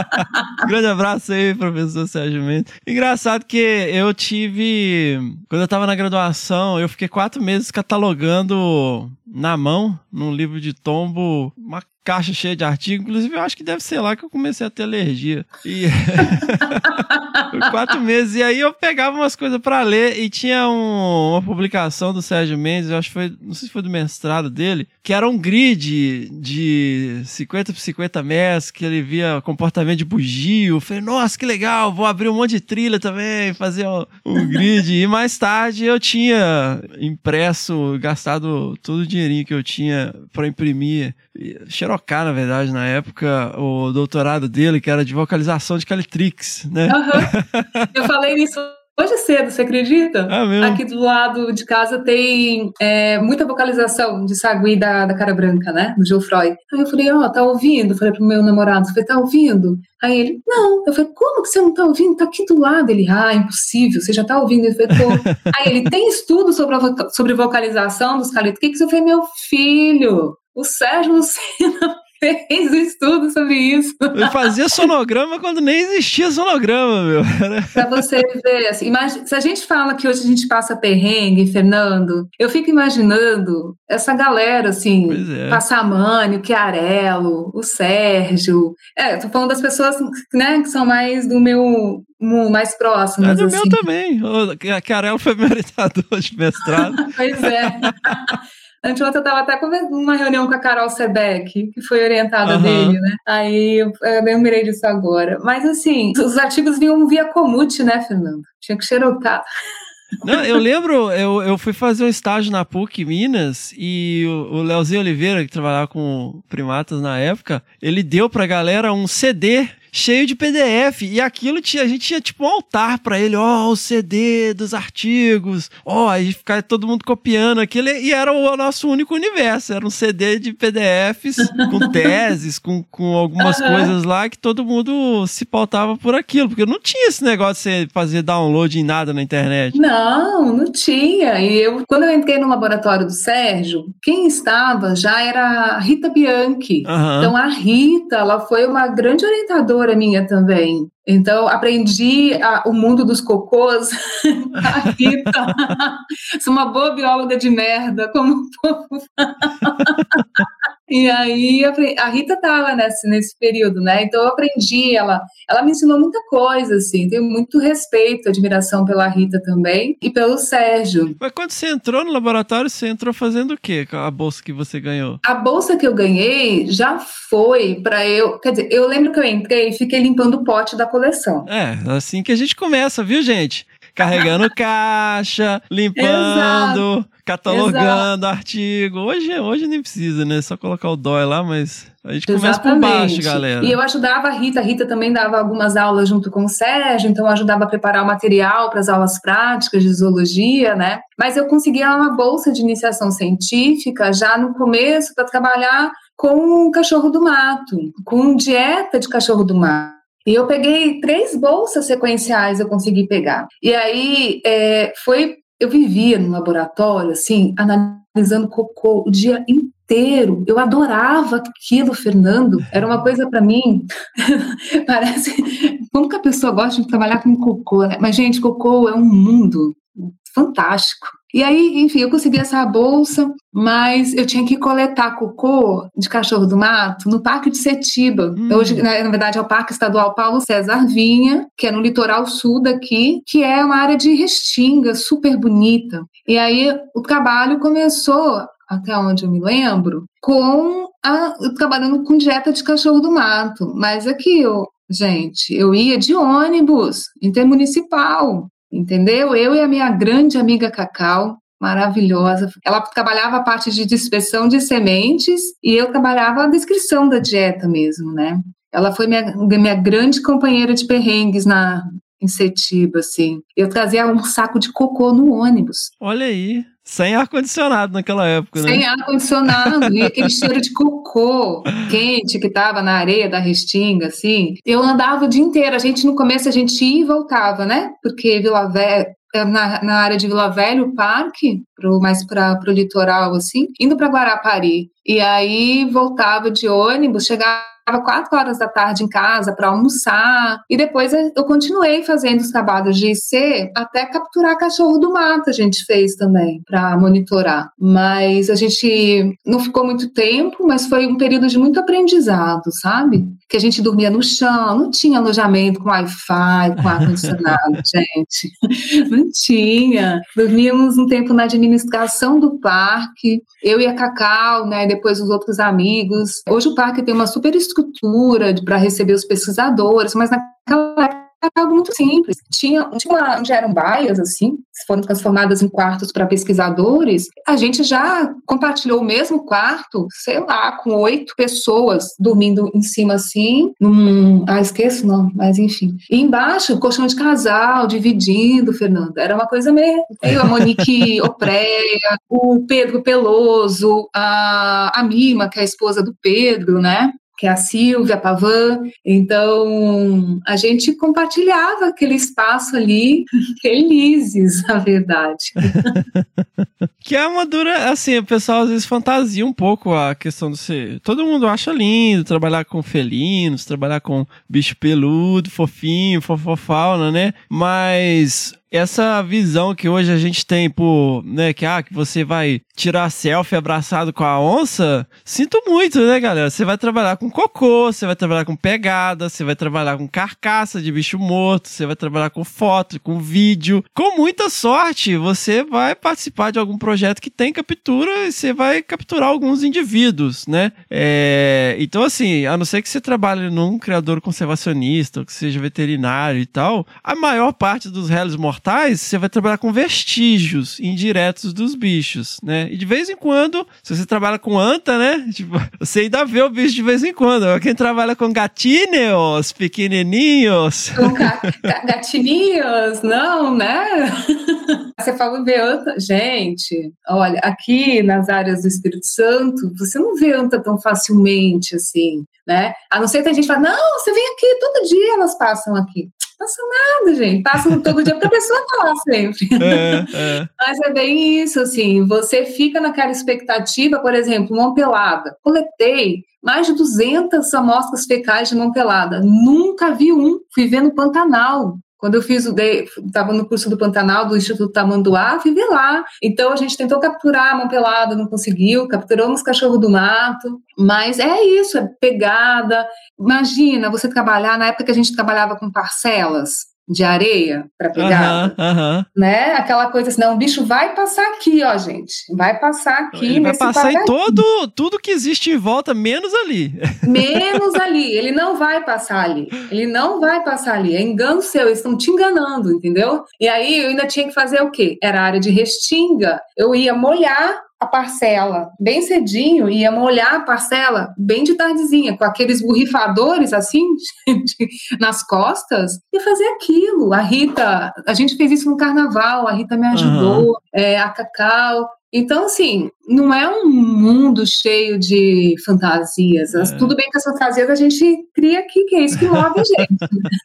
Grande abraço aí, professor Sérgio Mendes. Engraçado que eu tive. Quando eu tava na graduação, eu fiquei quatro meses catalogando na mão, num livro de tombo, uma caixa cheia de artigos. Inclusive, eu acho que deve ser lá que eu comecei a ter alergia. E... quatro meses. E aí eu pegava umas coisas para ler e tinha um, uma publicação do Sérgio Mendes, eu acho que foi, não sei se foi do mestrado dele, que era um grid de 50 por 50 metros, que ele via comportamento de bugio. Eu falei, nossa, que legal, vou abrir um monte de trilha também, fazer um, um grid. e mais tarde eu tinha impresso, gastado todo o dinheirinho que eu tinha para imprimir Xerocar, na verdade, na época, o doutorado dele, que era de vocalização de Calitrix, né? Uhum. Eu falei nisso hoje cedo, você acredita? Ah, Aqui do lado de casa tem é, muita vocalização de Sagui da, da Cara Branca, né? Do Geoffroy. Aí eu falei, ó, oh, tá ouvindo? falei pro meu namorado, você tá ouvindo? Aí ele, não. Eu falei, como que você não tá ouvindo? Tá aqui do lado. Ele, ah, impossível, você já tá ouvindo. Eu falei, tô. Aí ele, tem estudo sobre, a, sobre vocalização dos Calitrix? Eu falei, meu filho, o Sérgio Lucena fez um estudo sobre isso. Ele fazia sonograma quando nem existia sonograma, meu. pra você ver, assim, imagine, se a gente fala que hoje a gente passa perrengue, Fernando, eu fico imaginando essa galera, assim, é. Passamani, o Chiarello, o Sérgio. É, tô falando das pessoas, né, que são mais do meu mais próximas. É do assim. meu também. O Chiarello foi meu orientador de mestrado. pois é. Anteontem eu estava até com uma reunião com a Carol Sebeck, que foi orientada uhum. dele, né? Aí eu, lembrei disso agora. Mas assim, os artigos vinham via Comute, né, Fernando? Tinha que xerocar. Não, eu lembro, eu, eu fui fazer um estágio na PUC Minas e o, o Leozinho Oliveira, que trabalhava com primatas na época, ele deu pra galera um CD cheio de PDF. E aquilo tinha, a gente tinha tipo um altar para ele, ó, oh, o CD dos artigos, ó, oh, aí ficava todo mundo copiando aquilo. E era o nosso único universo. Era um CD de PDFs com teses, com, com algumas uhum. coisas lá que todo mundo se pautava por aquilo. Porque não tinha esse negócio de você fazer download em nada na internet. Não, não tinha. E eu, quando eu entrei no laboratório do Sérgio, quem estava já era a Rita Bianchi. Uhum. Então a Rita, ela foi uma grande orientadora minha também. Então, aprendi a, o mundo dos cocôs. a Rita. Sou uma boa bióloga de merda, como o povo E aí, a Rita estava nesse, nesse período, né? Então, eu aprendi. Ela, ela me ensinou muita coisa, assim. Tenho muito respeito, admiração pela Rita também e pelo Sérgio. Mas quando você entrou no laboratório, você entrou fazendo o quê a bolsa que você ganhou? A bolsa que eu ganhei já foi para eu. Quer dizer, eu lembro que eu entrei e fiquei limpando o pote da coleção. É, assim que a gente começa, viu, gente? Carregando caixa, limpando, Exato. catalogando Exato. artigo. Hoje, hoje nem precisa, né? Só colocar o DOI lá, mas a gente começa Exatamente. por baixo, galera. E eu ajudava a Rita, a Rita também dava algumas aulas junto com o Sérgio, então eu ajudava a preparar o material para as aulas práticas de zoologia, né? Mas eu conseguia uma bolsa de iniciação científica já no começo para trabalhar com cachorro do mato, com dieta de cachorro do mato. E eu peguei três bolsas sequenciais, eu consegui pegar. E aí é, foi, eu vivia no laboratório, assim, analisando cocô o dia inteiro. Eu adorava aquilo, Fernando. Era uma coisa para mim, parece, como que a pessoa gosta de trabalhar com cocô, né? Mas gente, cocô é um mundo fantástico. E aí, enfim, eu consegui essa bolsa, mas eu tinha que coletar cocô de cachorro do mato no Parque de Setiba. Hum. Hoje, na, na, verdade, é o Parque Estadual Paulo César Vinha, que é no litoral sul daqui, que é uma área de restinga super bonita. E aí o trabalho começou, até onde eu me lembro, com a, trabalhando com dieta de cachorro do mato. Mas aqui, eu, gente, eu ia de ônibus intermunicipal entendeu? Eu e a minha grande amiga Cacau, maravilhosa. Ela trabalhava a parte de dispersão de sementes e eu trabalhava a descrição da dieta mesmo, né? Ela foi minha, minha grande companheira de perrengues na em Setiba, assim. Eu trazia um saco de cocô no ônibus. Olha aí. Sem ar-condicionado naquela época, né? Sem ar-condicionado, e aquele cheiro de cocô quente que tava na areia da restinga, assim. Eu andava o dia inteiro, a gente no começo a gente ia e voltava, né? Porque Vila Velha, é, na, na área de Vila Velha, o parque, pro, mais para o litoral, assim, indo para Guarapari. E aí voltava de ônibus, chegava quatro horas da tarde em casa para almoçar. E depois eu continuei fazendo os trabalhos de IC até capturar cachorro do mato a gente fez também para monitorar. Mas a gente não ficou muito tempo mas foi um período de muito aprendizado sabe? Que a gente dormia no chão não tinha alojamento com Wi-Fi com ar condicionado gente. Não tinha. Dormíamos um tempo na administração do parque. Eu e a Cacau né depois os outros amigos. Hoje o parque tem uma super estrutura para receber os pesquisadores, mas naquela algo muito simples. Tinha, tinha uma, onde eram baias, assim, foram transformadas em quartos para pesquisadores. A gente já compartilhou o mesmo quarto, sei lá, com oito pessoas dormindo em cima, assim, num... Ah, esqueço, não, mas enfim. E embaixo, colchão de casal, dividindo, Fernanda. Era uma coisa meio... a Monique Opreia, o Pedro Peloso, a, a Mima, que é a esposa do Pedro, né? Que é a Silvia Pavan. Então, a gente compartilhava aquele espaço ali, felizes, na verdade. que é uma dura, assim, o pessoal às vezes fantasia um pouco a questão de ser. Todo mundo acha lindo trabalhar com felinos, trabalhar com bicho peludo, fofinho, fofofauna, né? Mas essa visão que hoje a gente tem por, né, que ah, que você vai tirar selfie abraçado com a onça, sinto muito, né, galera? Você vai trabalhar com cocô, você vai trabalhar com pegada, você vai trabalhar com carcaça de bicho morto, você vai trabalhar com foto, com vídeo. Com muita sorte, você vai participar de algum projeto que tem captura e você vai capturar alguns indivíduos, né? É... Então, assim, a não ser que você trabalhe num criador conservacionista, ou que seja veterinário e tal, a maior parte dos réis mortais mortais, você vai trabalhar com vestígios indiretos dos bichos, né? E de vez em quando, se você trabalha com anta, né? Tipo, você ainda vê o bicho de vez em quando. Quem trabalha com gatinhos, pequenininhos. Com gatinhos, não, né? Você fala ver anta. Gente, olha, aqui nas áreas do Espírito Santo, você não vê anta tão facilmente assim, né? A não ser que a gente fala, não, você vem aqui, todo dia elas passam aqui passa nada, gente. Passa todo dia porque a pessoa tá lá sempre. É, é. Mas é bem isso, assim. Você fica naquela expectativa, por exemplo, mão pelada. Coletei mais de 200 amostras fecais de mão pelada. Nunca vi um. Fui ver no Pantanal. Quando eu fiz o estava no curso do Pantanal do Instituto Tamanduá, ver lá. Então a gente tentou capturar a mão pelada, não conseguiu, capturamos cachorro do mato, mas é isso, é pegada. Imagina você trabalhar na época que a gente trabalhava com parcelas de areia para pegar, né? Aquela coisa assim, não, o bicho vai passar aqui, ó, gente, vai passar aqui. Ele vai passar em todo, tudo que existe em volta, menos ali. Menos ali, ele não vai passar ali, ele não vai passar ali, é engano seu, eles estão te enganando, entendeu? E aí eu ainda tinha que fazer o quê? Era área de restinga, eu ia molhar a parcela bem cedinho, ia molhar a parcela bem de tardezinha, com aqueles borrifadores assim, nas costas, e fazer aquilo. A Rita, a gente fez isso no carnaval, a Rita me ajudou, uhum. é, a Cacau. Então, assim, não é um mundo cheio de fantasias. É. Tudo bem que as fantasias a gente cria aqui, que é isso que move a gente.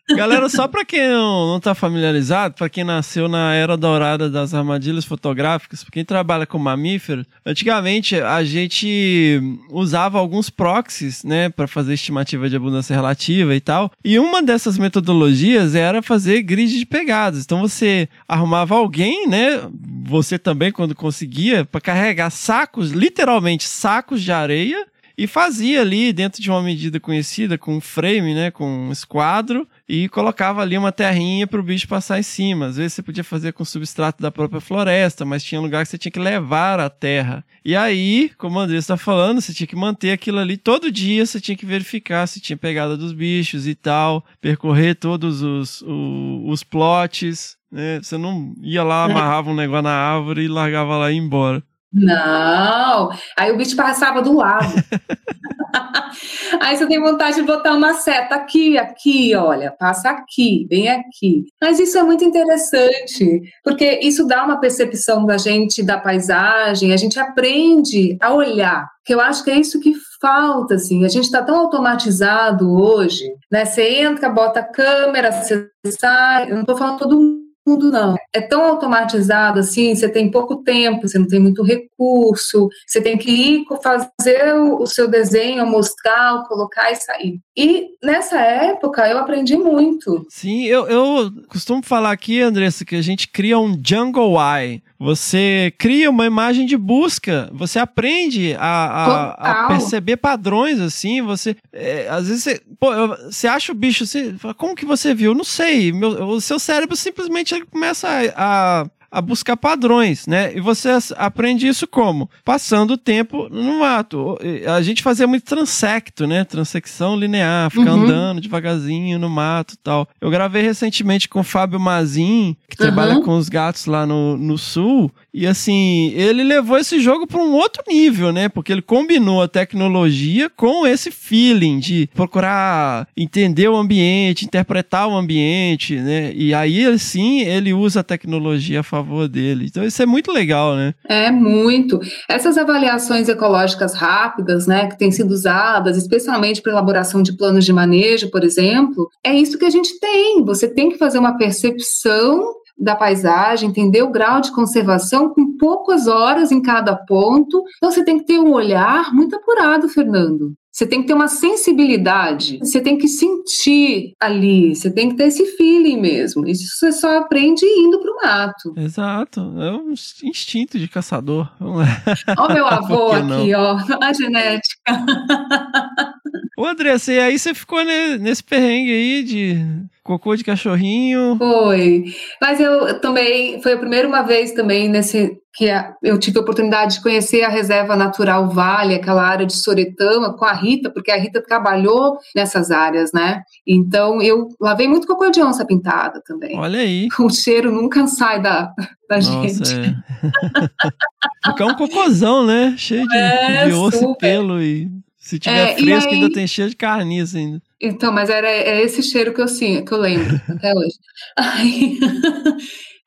Galera, só para quem não, não tá familiarizado, para quem nasceu na era dourada das armadilhas fotográficas, pra quem trabalha com mamífero, antigamente a gente usava alguns proxies, né, para fazer estimativa de abundância relativa e tal. E uma dessas metodologias era fazer grid de pegadas. Então você arrumava alguém, né, você também quando conseguia, para carregar sacos, literalmente sacos de areia, e fazia ali dentro de uma medida conhecida com um frame, né, com um esquadro e colocava ali uma terrinha para o bicho passar em cima. Às vezes você podia fazer com substrato da própria floresta, mas tinha lugar que você tinha que levar a terra. E aí, como o André está falando, você tinha que manter aquilo ali todo dia, você tinha que verificar se tinha pegada dos bichos e tal, percorrer todos os, os, os plots. Né? Você não ia lá, amarrava um negócio na árvore e largava lá e ia embora. Não, aí o bicho passava do lado. aí você tem vontade de botar uma seta aqui, aqui, olha, passa aqui, vem aqui. Mas isso é muito interessante, porque isso dá uma percepção da gente da paisagem, a gente aprende a olhar, que eu acho que é isso que falta, assim, a gente está tão automatizado hoje, né? Você entra, bota a câmera, você sai, eu não estou falando todo mundo mundo não. É tão automatizado assim, você tem pouco tempo, você não tem muito recurso, você tem que ir fazer o seu desenho, mostrar, colocar e sair. E nessa época eu aprendi muito. Sim, eu, eu costumo falar aqui, Andressa, que a gente cria um Jungle Eye. Você cria uma imagem de busca, você aprende a, a, a perceber padrões, assim, você. É, às vezes você, pô, você acha o bicho assim, como que você viu? Não sei. Meu, o seu cérebro simplesmente começa a, a a buscar padrões, né? E você aprende isso como? Passando tempo no mato. A gente fazia muito transecto, né? Transecção linear, ficar uhum. andando devagarzinho no mato e tal. Eu gravei recentemente com o Fábio Mazin, que uhum. trabalha com os gatos lá no, no sul, e assim, ele levou esse jogo para um outro nível, né? Porque ele combinou a tecnologia com esse feeling de procurar entender o ambiente, interpretar o ambiente, né? E aí, sim, ele usa a tecnologia a favor dele. Então, isso é muito legal, né? É muito. Essas avaliações ecológicas rápidas, né, que têm sido usadas, especialmente para elaboração de planos de manejo, por exemplo, é isso que a gente tem. Você tem que fazer uma percepção da paisagem, entender o grau de conservação com poucas horas em cada ponto. Então você tem que ter um olhar muito apurado, Fernando. Você tem que ter uma sensibilidade, você tem que sentir ali, você tem que ter esse feeling mesmo. Isso você só aprende indo para o mato. Exato, é um instinto de caçador. Ó, meu avô aqui, ó, a genética. Ô, Andressa, e aí você ficou nesse perrengue aí de cocô de cachorrinho? Foi. Mas eu também, foi a primeira uma vez também nesse que eu tive a oportunidade de conhecer a Reserva Natural Vale, aquela área de Soretama, com a Rita, porque a Rita trabalhou nessas áreas, né? Então eu lavei muito cocô de onça pintada também. Olha aí. O cheiro nunca sai da, da Nossa, gente. É. Fica um cocôzão, né? Cheio de, é, de osso super. e pelo e se tiver é, fresco, aí... ainda tem cheiro de carniça ainda. Então, mas era é esse cheiro que eu sim, que eu lembro até hoje. Aí,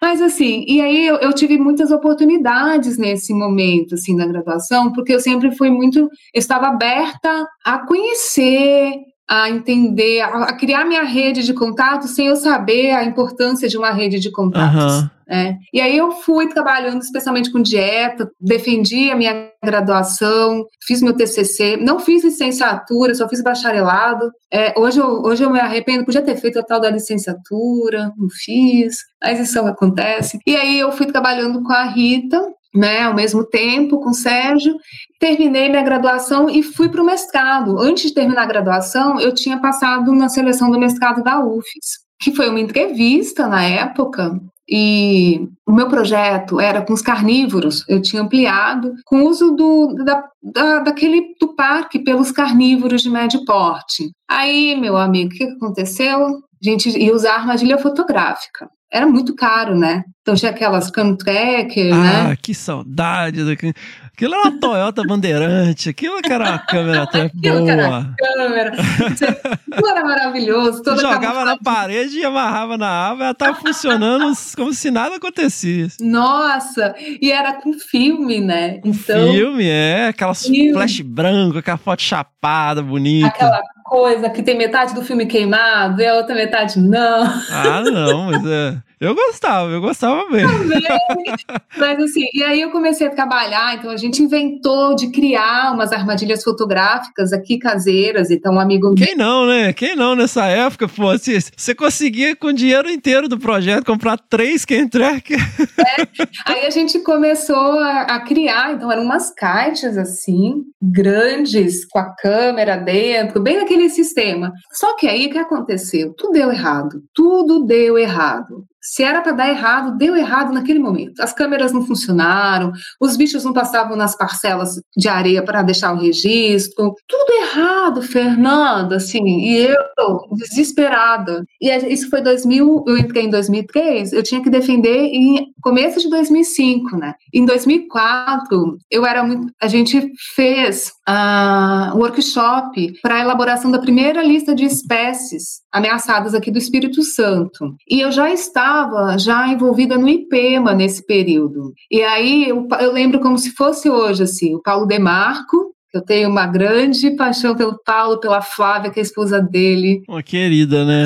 mas assim, e aí eu, eu, tive muitas oportunidades nesse momento, assim, na graduação, porque eu sempre fui muito, eu estava aberta a conhecer, a entender, a, criar minha rede de contatos sem eu saber a importância de uma rede de contatos. Uhum. Né? E aí eu fui trabalhando especialmente com dieta, defendi a minha graduação, fiz meu TCC, não fiz licenciatura, só fiz bacharelado. É, hoje, eu, hoje eu me arrependo, podia ter feito a tal da licenciatura, não fiz, mas isso acontece. E aí eu fui trabalhando com a Rita, né, ao mesmo tempo com o Sérgio, terminei minha graduação e fui para o mestrado. Antes de terminar a graduação, eu tinha passado na seleção do mestrado da UFES, que foi uma entrevista na época, e o meu projeto era com os carnívoros, eu tinha ampliado com o uso do, da, da, daquele do parque pelos carnívoros de médio porte. Aí, meu amigo, o que aconteceu? A gente ia usar armadilha fotográfica era muito caro, né? Então tinha aquelas cam tracker, ah, né? Ah, que saudade daquilo. Aquilo era uma Toyota Bandeirante, aquilo que era uma câmera até aquilo boa. era câmera. Aquilo era maravilhoso. Toda Jogava na parede e amarrava na árvore, ela estava funcionando como se nada acontecesse. Nossa, e era com filme, né? Então, filme, é, aquela filme. flash branco, aquela foto chapada, bonita. Aquela coisa que tem metade do filme queimado e a outra metade não. Ah, não, mas é. Eu gostava, eu gostava mesmo. Também. Mas assim, e aí eu comecei a trabalhar, então a gente inventou de criar umas armadilhas fotográficas aqui caseiras, então um amigo Quem não, né? Quem não nessa época, pô, assim, você conseguia com o dinheiro inteiro do projeto comprar três Ken Track. É, aí a gente começou a, a, criar, então eram umas caixas assim, grandes, com a câmera dentro, bem naquele sistema. Só que aí o que aconteceu? Tudo deu errado. Tudo deu errado. Se era para dar errado, deu errado naquele momento. As câmeras não funcionaram, os bichos não passavam nas parcelas de areia para deixar o registro. Tudo errado, Fernanda, assim. E eu, desesperada. E isso foi 2000, eu entrei em 2003, eu tinha que defender em começo de 2005, né? Em 2004, eu era muito. A gente fez uh, workshop para a elaboração da primeira lista de espécies ameaçadas aqui do Espírito Santo. E eu já estava já envolvida no IPEMA nesse período. E aí eu, eu lembro como se fosse hoje, assim, o Paulo Demarco Eu tenho uma grande paixão pelo Paulo, pela Flávia, que é a esposa dele. Uma querida, né?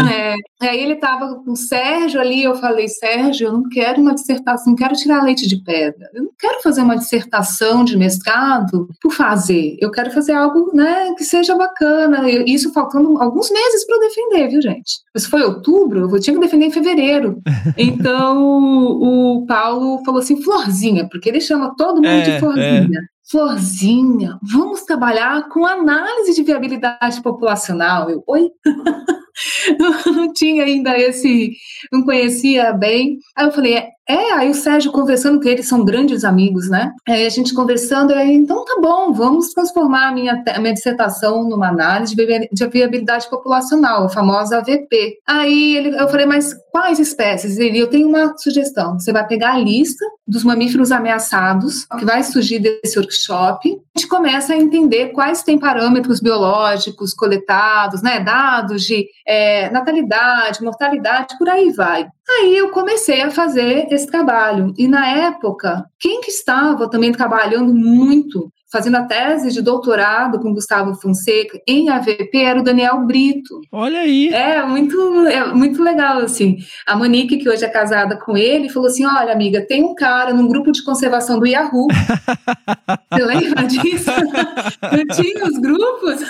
É. Aí ele tava com o Sérgio ali, eu falei, Sérgio, eu não quero uma dissertação, não quero tirar leite de pedra. Eu não quero fazer uma dissertação de mestrado por fazer. Eu quero fazer algo, né, que seja bacana. Isso faltando alguns meses para eu defender, viu, gente? Isso foi outubro, eu tinha que defender em fevereiro. Então, o Paulo falou assim, Florzinha, porque ele chama todo mundo é, de Florzinha. Florzinha, vamos trabalhar com análise de viabilidade populacional. Eu, oi? não tinha ainda esse, não conhecia bem. Aí eu falei, é, é, aí o Sérgio conversando com eles, são grandes amigos, né? Aí a gente conversando, aí, então tá bom, vamos transformar a minha, a minha dissertação numa análise de viabilidade populacional, a famosa AVP. Aí ele, eu falei, mas quais espécies? Ele, eu tenho uma sugestão, você vai pegar a lista dos mamíferos ameaçados, que vai surgir desse workshop, a gente começa a entender quais têm parâmetros biológicos coletados, né, dados de é, natalidade, mortalidade, por aí vai. Aí eu comecei a fazer esse trabalho. E na época, quem que estava também trabalhando muito fazendo a tese de doutorado com Gustavo Fonseca em AVP era o Daniel Brito. Olha aí. É muito, é muito legal assim. A Monique, que hoje é casada com ele, falou assim: "Olha, amiga, tem um cara num grupo de conservação do Yahoo. Você lembra disso? Não tinha os grupos?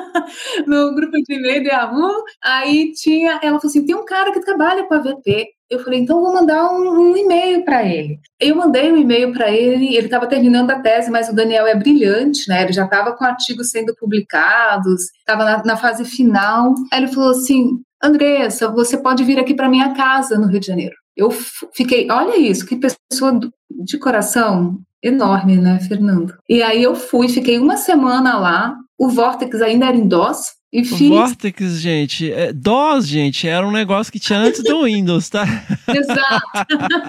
no grupo de e-mail do Yahoo, aí tinha, ela falou assim: "Tem um cara que trabalha com AVP eu falei, então vou mandar um, um e-mail para ele. Eu mandei um e-mail para ele, ele estava terminando a tese, mas o Daniel é brilhante, né? Ele já estava com artigos sendo publicados, estava na, na, fase final. Aí ele falou assim: Andressa, você pode vir aqui para minha casa no Rio de Janeiro. Eu fiquei, olha isso, que pessoa de coração enorme, né, Fernando? E aí eu fui, fiquei uma semana lá. O Vortex ainda era em DOS, e fiz... Vortex, gente, é, DOS, gente, era um negócio que tinha antes do Windows, tá? Exato.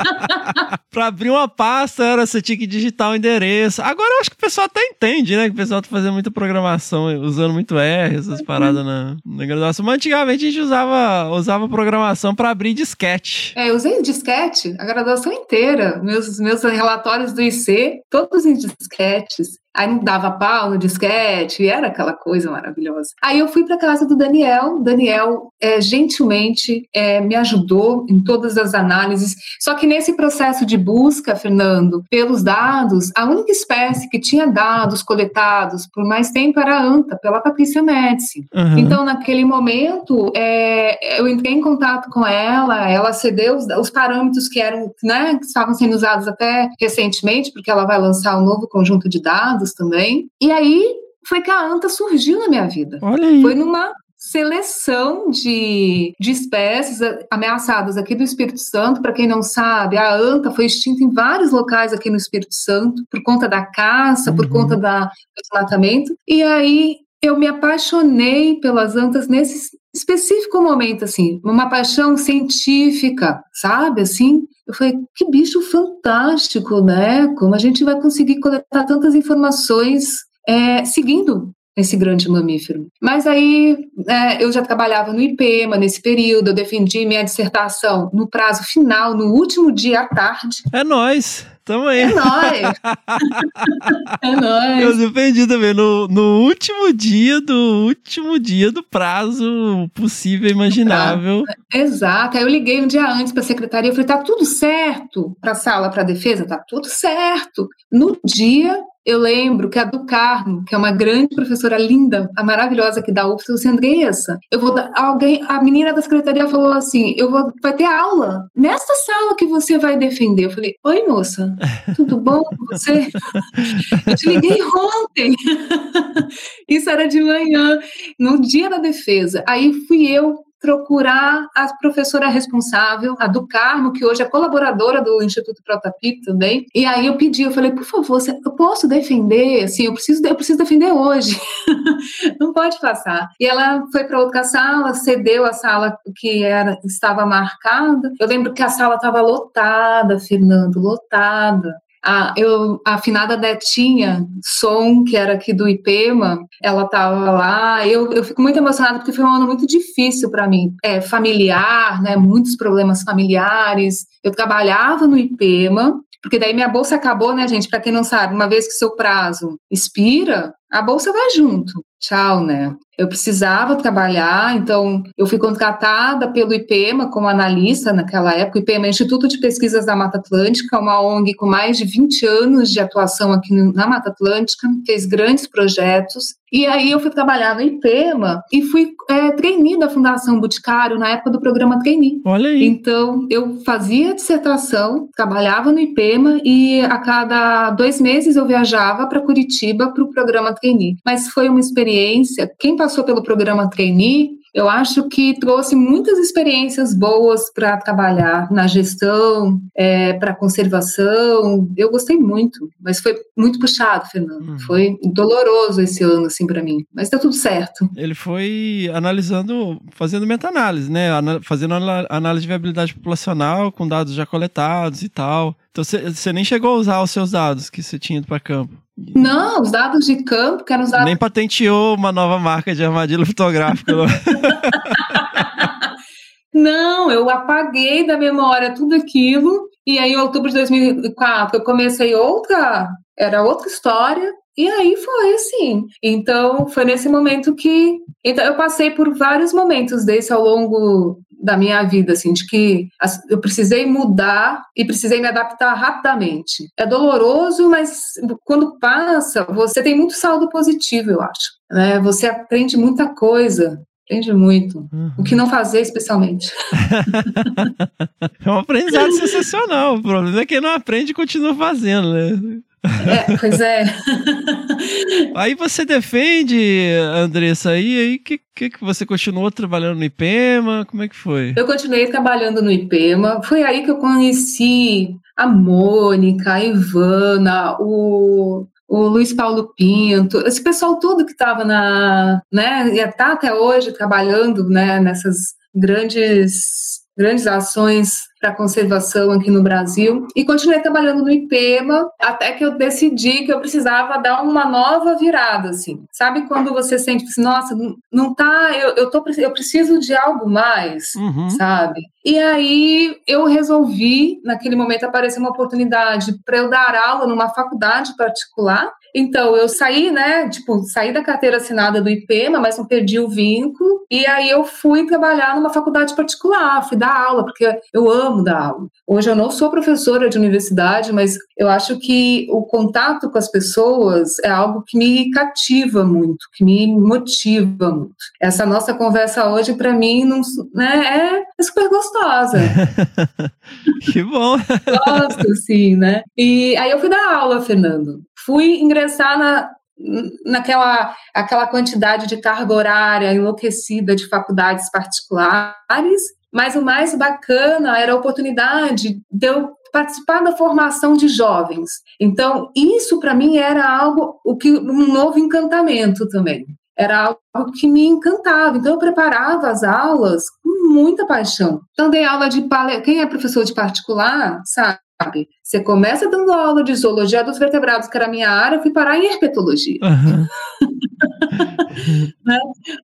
pra abrir uma pasta, era, você tinha que digitar o endereço. Agora eu acho que o pessoal até entende, né? Que o pessoal tá fazendo muita programação, usando muito R, essas uhum. paradas na, na graduação. Mas antigamente a gente usava, usava programação para abrir disquete. É, eu usei disquete a graduação inteira. Meus, meus relatórios do IC, todos em disquetes. Aí não dava pau no disquete, e era aquela coisa maravilhosa. Aí eu fui para casa do Daniel. Daniel é, gentilmente é, me ajudou em todas as análises. Só que nesse processo de busca, Fernando, pelos dados, a única espécie que tinha dados coletados por mais tempo era a anta, pela Patrícia Médici. Uhum. Então, naquele momento, é, eu entrei em contato com ela, ela cedeu os, os parâmetros que eram, né, que estavam sendo usados até recentemente, porque ela vai lançar um novo conjunto de dados também. E aí foi que a anta surgiu na minha vida. Olha aí. Foi numa seleção de, de espécies ameaçadas aqui do Espírito Santo. Para quem não sabe, a anta foi extinta em vários locais aqui no Espírito Santo por conta da caça, uhum. por conta da, do desmatamento. E aí eu me apaixonei pelas antas nesse específico momento, assim, uma paixão científica, sabe, assim, eu falei, que bicho fantástico, né? Como a gente vai conseguir coletar tantas informações é, seguindo esse grande mamífero. Mas aí é, eu já trabalhava no IPEMA nesse período, eu defendi minha dissertação no prazo final, no último dia à tarde. É nós. Tamo aí. É nóis. é nóis. Eu defendi também no, no último dia do último dia do prazo possível imaginável. Exato. Aí eu liguei um dia antes para a secretaria e falei: tá tudo certo para a sala para defesa? Tá tudo certo. No dia eu lembro que a do Carmo, que é uma grande professora linda, a maravilhosa que dá UFS, você Andressa, eu vou dar alguém, a menina da secretaria falou assim, eu vou vai ter aula nessa sala que você vai defender. Eu falei, oi moça, tudo bom com você? eu te liguei ontem. Isso era de manhã, no dia da defesa. Aí fui eu procurar a professora responsável, a do Carmo, que hoje é colaboradora do Instituto Protapip também. E aí eu pedi, eu falei, por favor, eu posso defender? Assim, eu preciso, eu preciso defender hoje. Não pode passar. E ela foi para outra sala, cedeu a sala que era estava marcada. Eu lembro que a sala estava lotada, Fernando, lotada a, eu, a afinada Netinha Som, que era aqui do IPEMA, ela estava lá. Eu, eu fico muito emocionada porque foi um ano muito difícil para mim, é, familiar, né, muitos problemas familiares. Eu trabalhava no IPEMA, Porque daí minha bolsa acabou, né, gente? Para quem não sabe, uma vez que seu prazo expira, a bolsa vai junto. Tchau, né? Eu precisava trabalhar, então eu fui contratada pelo IPEMA como analista naquela época. O IPEMA é Instituto de Pesquisas da Mata Atlântica, uma ONG com mais de 20 anos de atuação aqui na Mata Atlântica, fez grandes projetos. E aí eu fui trabalhar no IPEMA e fui é, trainee da Fundação Boticário na época do programa Trainee. Olha aí. Então eu fazia dissertação, trabalhava no IPEMA e a cada dois meses eu viajava para Curitiba para o programa Trainee. Mas foi uma experiência. Quem passou pelo programa Trainee eu acho que trouxe muitas experiências boas para trabalhar na gestão, é, para conservação. Eu gostei muito, mas foi muito puxado, Fernando. Uhum. Foi doloroso esse ano, assim, para mim. Mas deu tudo certo. Ele foi analisando, fazendo meta-análise, né? Fazendo análise de viabilidade populacional com dados já coletados e tal. Então você nem chegou a usar os seus dados que você tinha para campo. Não, os dados de campo, que eram os dados. Nem patenteou uma nova marca de armadilha fotográfica. Não, eu apaguei da memória tudo aquilo. E aí, em outubro de 2004, eu comecei outra, era outra história. E aí foi assim. Então, foi nesse momento que. Então, eu passei por vários momentos desse ao longo da minha vida, assim, de que eu precisei mudar e precisei me adaptar rapidamente. É doloroso, mas quando passa, você tem muito saldo positivo, eu acho. Né? Você aprende muita coisa. Aprende muito. Uhum. O que não fazer, especialmente. é um aprendizado sensacional. O problema é que não aprende e continua fazendo, né? É, pois é. aí você defende, Andressa, aí, aí que, que, que você continuou trabalhando no IPEMA? Como é que foi? Eu continuei trabalhando no IPEMA. Foi aí que eu conheci a Mônica, a Ivana, o, o Luiz Paulo Pinto, esse pessoal todo que estava na, né, e está até hoje trabalhando, né, nessas grandes grandes ações para conservação aqui no Brasil e continuei trabalhando no IPEMA até que eu decidi que eu precisava dar uma nova virada, assim. Sabe quando você sente assim, nossa, não tá, eu, eu, tô, eu preciso de algo mais, uhum. sabe? E aí eu resolvi, naquele momento apareceu uma oportunidade para eu dar aula numa faculdade particular então, eu saí, né, tipo, saí da carteira assinada do IPEMA, mas não perdi o vínculo, e aí eu fui trabalhar numa faculdade particular, fui dar aula, porque eu amo dar aula. Hoje eu não sou professora de universidade, mas eu acho que o contato com as pessoas é algo que me cativa muito, que me motiva muito. Essa nossa conversa hoje, para mim, não, né, é super gostosa. que bom! Gosto, sim, né? E aí eu fui dar aula, Fernando fui ingressar na, naquela aquela quantidade de carga horária enlouquecida de faculdades particulares, mas o mais bacana era a oportunidade de eu participar da formação de jovens. Então, isso para mim era algo o que um novo encantamento também. Era algo que me encantava. Então, eu preparava as aulas com muita paixão. Então, dei aula de quem é professor de particular, sabe? Sabe? Você começa dando aula de zoologia dos vertebrados, que era a minha área, eu fui parar em herpetologia. Uhum. né?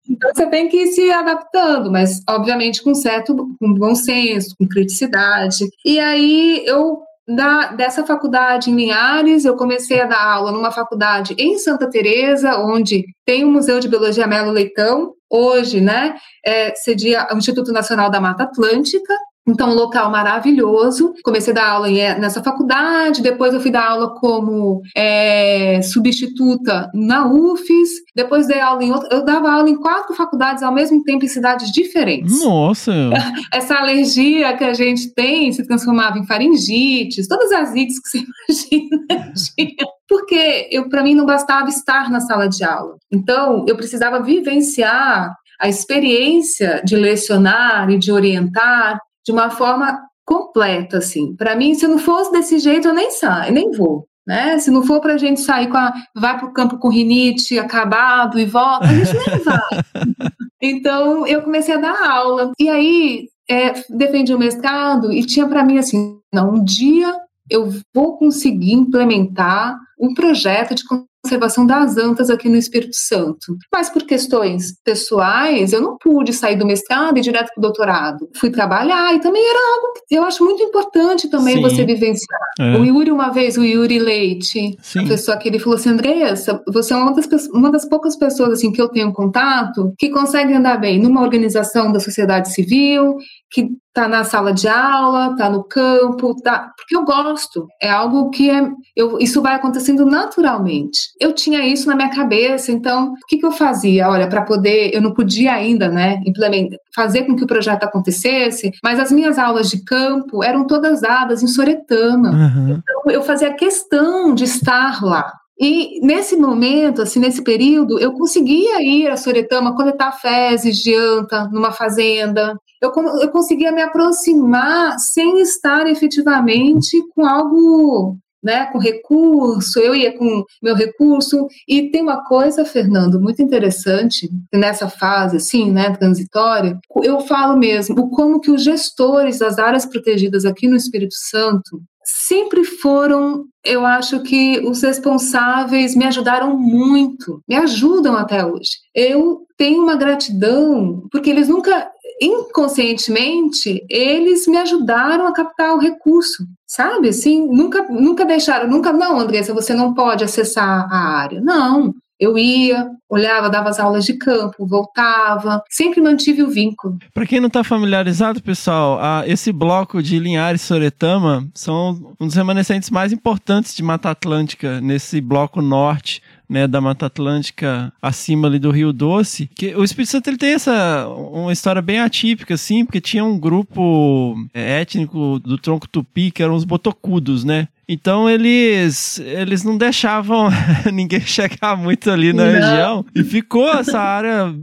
Então você tem que ir se adaptando, mas obviamente com certo, com bom senso, com criticidade. E aí eu da, dessa faculdade em Linhares, eu comecei a dar aula numa faculdade em Santa Teresa, onde tem o Museu de Biologia Melo Leitão, hoje, né, é, cedia o Instituto Nacional da Mata Atlântica, então, um local maravilhoso. Comecei a dar aula eh, nessa faculdade, depois eu fui dar aula como é, substituta na UFES, depois dei aula em outra. Eu dava aula em quatro faculdades ao mesmo tempo em cidades diferentes. Nossa! Essa alergia que a gente tem se transformava em faringites, todas as ites que você imagina porque para mim não bastava estar na sala de aula. Então, eu precisava vivenciar a experiência de lecionar e de orientar de uma forma completa, assim. Para mim, se não fosse desse jeito, eu nem saio, nem vou. Né? Se não for para a gente sair com a. vai para o campo com rinite acabado e volta, a gente nem vai. então, eu comecei a dar aula. E aí, é, defendi o mestrado e tinha para mim assim: não, um dia eu vou conseguir implementar um projeto de conservação das antas aqui no Espírito Santo. Mas por questões pessoais, eu não pude sair do mestrado e ir direto para o doutorado. Fui trabalhar e também era algo que eu acho muito importante também Sim. você vivenciar. É. O Yuri, uma vez, o Yuri Leite, Sim. a pessoa que ele falou assim, Andressa, você é uma das, uma das poucas pessoas assim que eu tenho contato que consegue andar bem numa organização da sociedade civil, que tá na sala de aula, tá no campo, tá, porque eu gosto. É algo que é, eu, isso vai acontecendo naturalmente. Eu tinha isso na minha cabeça, então o que, que eu fazia? Olha, para poder, eu não podia ainda, né, implementar, fazer com que o projeto acontecesse, mas as minhas aulas de campo eram todas dadas em Soretama. Uhum. Então eu fazia questão de estar lá. E nesse momento, assim, nesse período, eu conseguia ir a Soretama coletar fezes de anta numa fazenda. Eu, eu conseguia me aproximar sem estar efetivamente com algo né, com recurso, eu ia com meu recurso. E tem uma coisa, Fernando, muito interessante, nessa fase, assim, né, transitória, eu falo mesmo, como que os gestores das áreas protegidas aqui no Espírito Santo, sempre foram, eu acho que os responsáveis me ajudaram muito, me ajudam até hoje. Eu tenho uma gratidão, porque eles nunca, inconscientemente, eles me ajudaram a captar o recurso, sabe? Assim, nunca, nunca deixaram, nunca, não, Andressa, você não pode acessar a área. Não, eu ia, olhava, dava as aulas de campo, voltava, sempre mantive o vínculo. Para quem não está familiarizado, pessoal, esse bloco de Linhares Soretama são um dos remanescentes mais importantes de Mata Atlântica nesse bloco norte né, da Mata Atlântica acima ali do Rio Doce, que o Espírito Santo ele tem essa uma história bem atípica assim, porque tinha um grupo é, étnico do tronco tupi que eram os botocudos, né? Então eles eles não deixavam ninguém chegar muito ali na não. região e ficou essa área,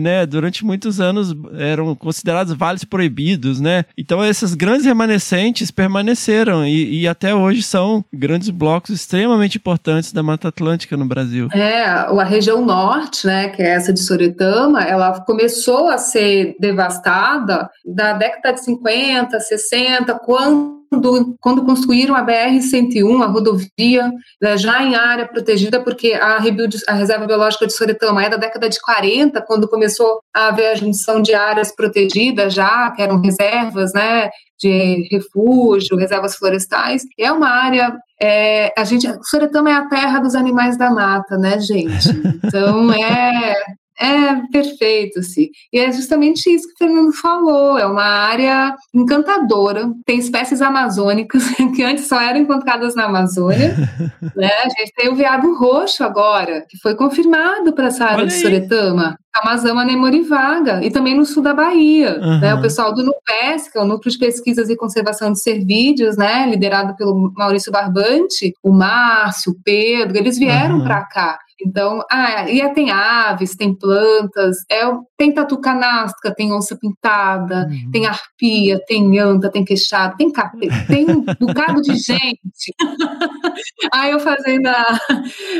né, durante muitos anos eram considerados vales proibidos, né? Então esses grandes remanescentes permaneceram e, e até hoje são grandes blocos extremamente importantes da Mata Atlântica no Brasil. É, a região norte, né, que é essa de Soretama, ela começou a ser devastada da década de 50, 60, quando quando, quando construíram a BR-101, a rodovia, né, já em área protegida, porque a, rebuild, a reserva biológica de Soretama é da década de 40, quando começou a haver a junção de áreas protegidas já, que eram reservas, né, de refúgio, reservas florestais. É uma área é, a gente, Soretama é a terra dos animais da mata, né, gente? Então é é perfeito, assim. E é justamente isso que o Fernando falou. É uma área encantadora. Tem espécies amazônicas que antes só eram encontradas na Amazônia. né? A gente tem o veado roxo agora, que foi confirmado para essa área Olha de Soretama. Amazama Nemorivaga e também no sul da Bahia. Uhum. Né? O pessoal do NUPES, que é o Núcleo de Pesquisas e Conservação de Cervídeos, né? liderado pelo Maurício Barbante, o Márcio, o Pedro, eles vieram uhum. para cá. Então, ah, e tem aves, tem plantas, é, tem tatu canastra, tem onça pintada, uhum. tem arpia, tem anta, tem queixada, tem capeta, tem um bocado de gente. Aí eu fazendo a,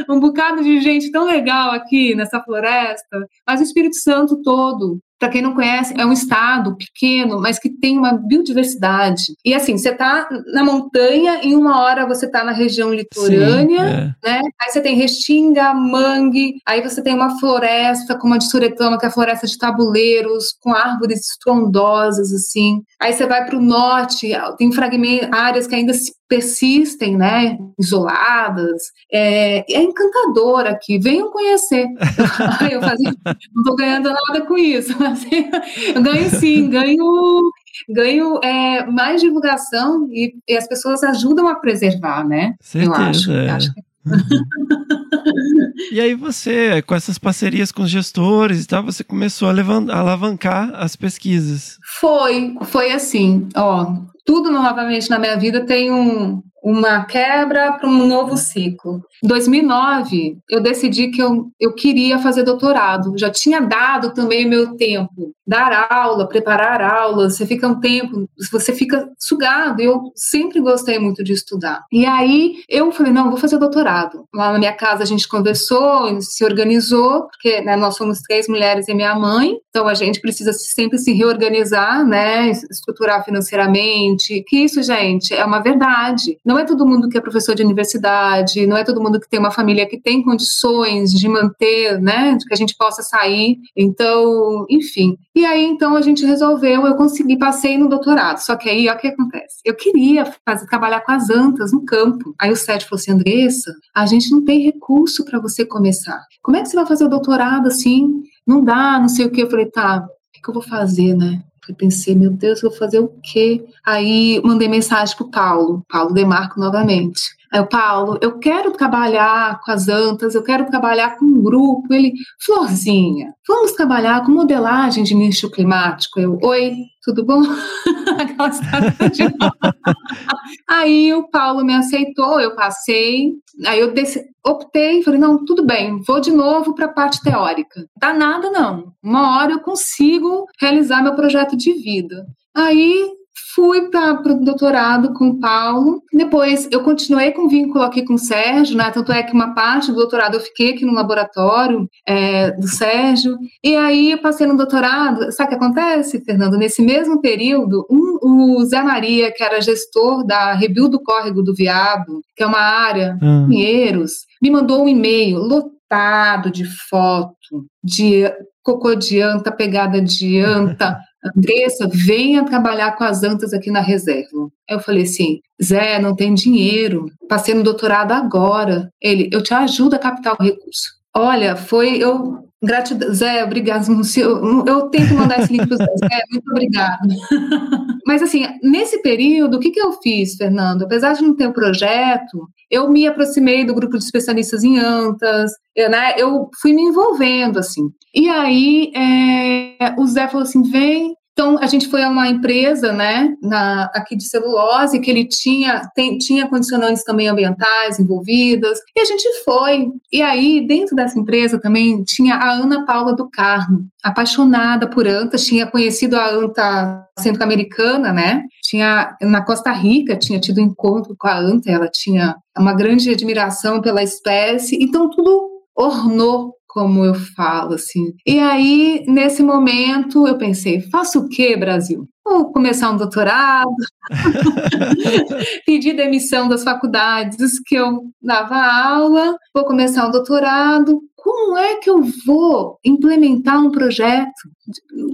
um bocado de gente tão legal aqui nessa floresta, mas o Espírito Santo todo para quem não conhece, é um estado pequeno, mas que tem uma biodiversidade. E assim, você está na montanha, em uma hora você está na região litorânea, Sim, é. né? Aí você tem restinga, mangue, aí você tem uma floresta como a de Suretama, que é a floresta de tabuleiros, com árvores estrondosas, assim. Aí você vai para o norte, tem fragmentos, áreas que ainda se persistem, né, isoladas. É, é encantador aqui, venham conhecer. eu fazia, não estou ganhando nada com isso, mas eu ganho sim, ganho ganho é, mais divulgação e, e, as pessoas ajudam a preservar, né? Certeza, eu acho. É. acho que... e aí você, com essas parcerias com os gestores e tal, você começou a, levantar, a alavancar as pesquisas. Foi, foi assim, ó, tudo novamente na minha vida tem um, uma quebra para um novo ciclo. Em 2009, eu decidi que eu, eu queria fazer doutorado. Já tinha dado também meu tempo. Dar aula, preparar aulas, você fica um tempo, você fica sugado. Eu sempre gostei muito de estudar. E aí eu falei: não, vou fazer doutorado. Lá na minha casa a gente conversou, se organizou, porque né, nós somos três mulheres e minha mãe, então a gente precisa sempre se reorganizar, né, estruturar financeiramente. Que isso, gente, é uma verdade não é todo mundo que é professor de universidade, não é todo mundo que tem uma família que tem condições de manter, né, de que a gente possa sair. Então, enfim. E aí, então, a gente resolveu, eu consegui, passei no doutorado. Só que aí, ó, o que acontece? Eu queria fazer, trabalhar com as antas no campo. Aí o Sérgio falou assim, Andressa, a gente não tem recurso para você começar. Como é que você vai fazer o doutorado assim? Não dá, não sei o que. Eu falei, tá, o que eu vou fazer, né? Eu pensei, meu Deus, eu vou fazer o quê? Aí mandei mensagem pro Paulo, Paulo Demarco novamente. Paulo, eu quero trabalhar com as antas, eu quero trabalhar com um grupo. Ele, Florzinha, vamos trabalhar com modelagem de nicho climático. Eu, oi, tudo bom? aí o Paulo me aceitou, eu passei, aí eu optei, falei, não, tudo bem, vou de novo para a parte teórica. Dá nada não, uma hora eu consigo realizar meu projeto de vida. Aí fui para o doutorado com o Paulo. Depois eu continuei com vínculo aqui com o Sérgio, né? Tanto é que uma parte do doutorado eu fiquei aqui no laboratório é, do Sérgio. E aí eu passei no doutorado. Sabe o que acontece, Fernando? Nesse mesmo período, um, o Zé Maria, que era gestor da Review do Córrego do Viado, que é uma área, hum. Pinheiros, me mandou um e-mail lotado de foto de cocô de anta, pegada de anta. Andressa, venha trabalhar com as antas aqui na reserva. Eu falei assim, Zé, não tem dinheiro, passei no doutorado agora. Ele, eu te ajudo a captar o recurso. Olha, foi, eu, gratidão, Zé, obrigado, eu, eu tenho que mandar esse link para o Zé, Zé, muito obrigado. Mas assim, nesse período, o que, que eu fiz, Fernando? Apesar de não ter um projeto, eu me aproximei do grupo de especialistas em antas, eu, né, eu fui me envolvendo, assim. E aí, é, o Zé falou assim, vem, então, a gente foi a uma empresa, né, na, aqui de celulose, que ele tinha, tem, tinha condicionantes também ambientais envolvidas, e a gente foi. E aí, dentro dessa empresa também, tinha a Ana Paula do Carmo, apaixonada por antas, tinha conhecido a anta centro-americana, né, tinha, na Costa Rica, tinha tido encontro com a anta, ela tinha uma grande admiração pela espécie, então tudo ornou como eu falo, assim. E aí, nesse momento, eu pensei, faço o quê, Brasil? Vou começar um doutorado, pedir demissão das faculdades que eu dava aula, vou começar um doutorado. Como é que eu vou implementar um projeto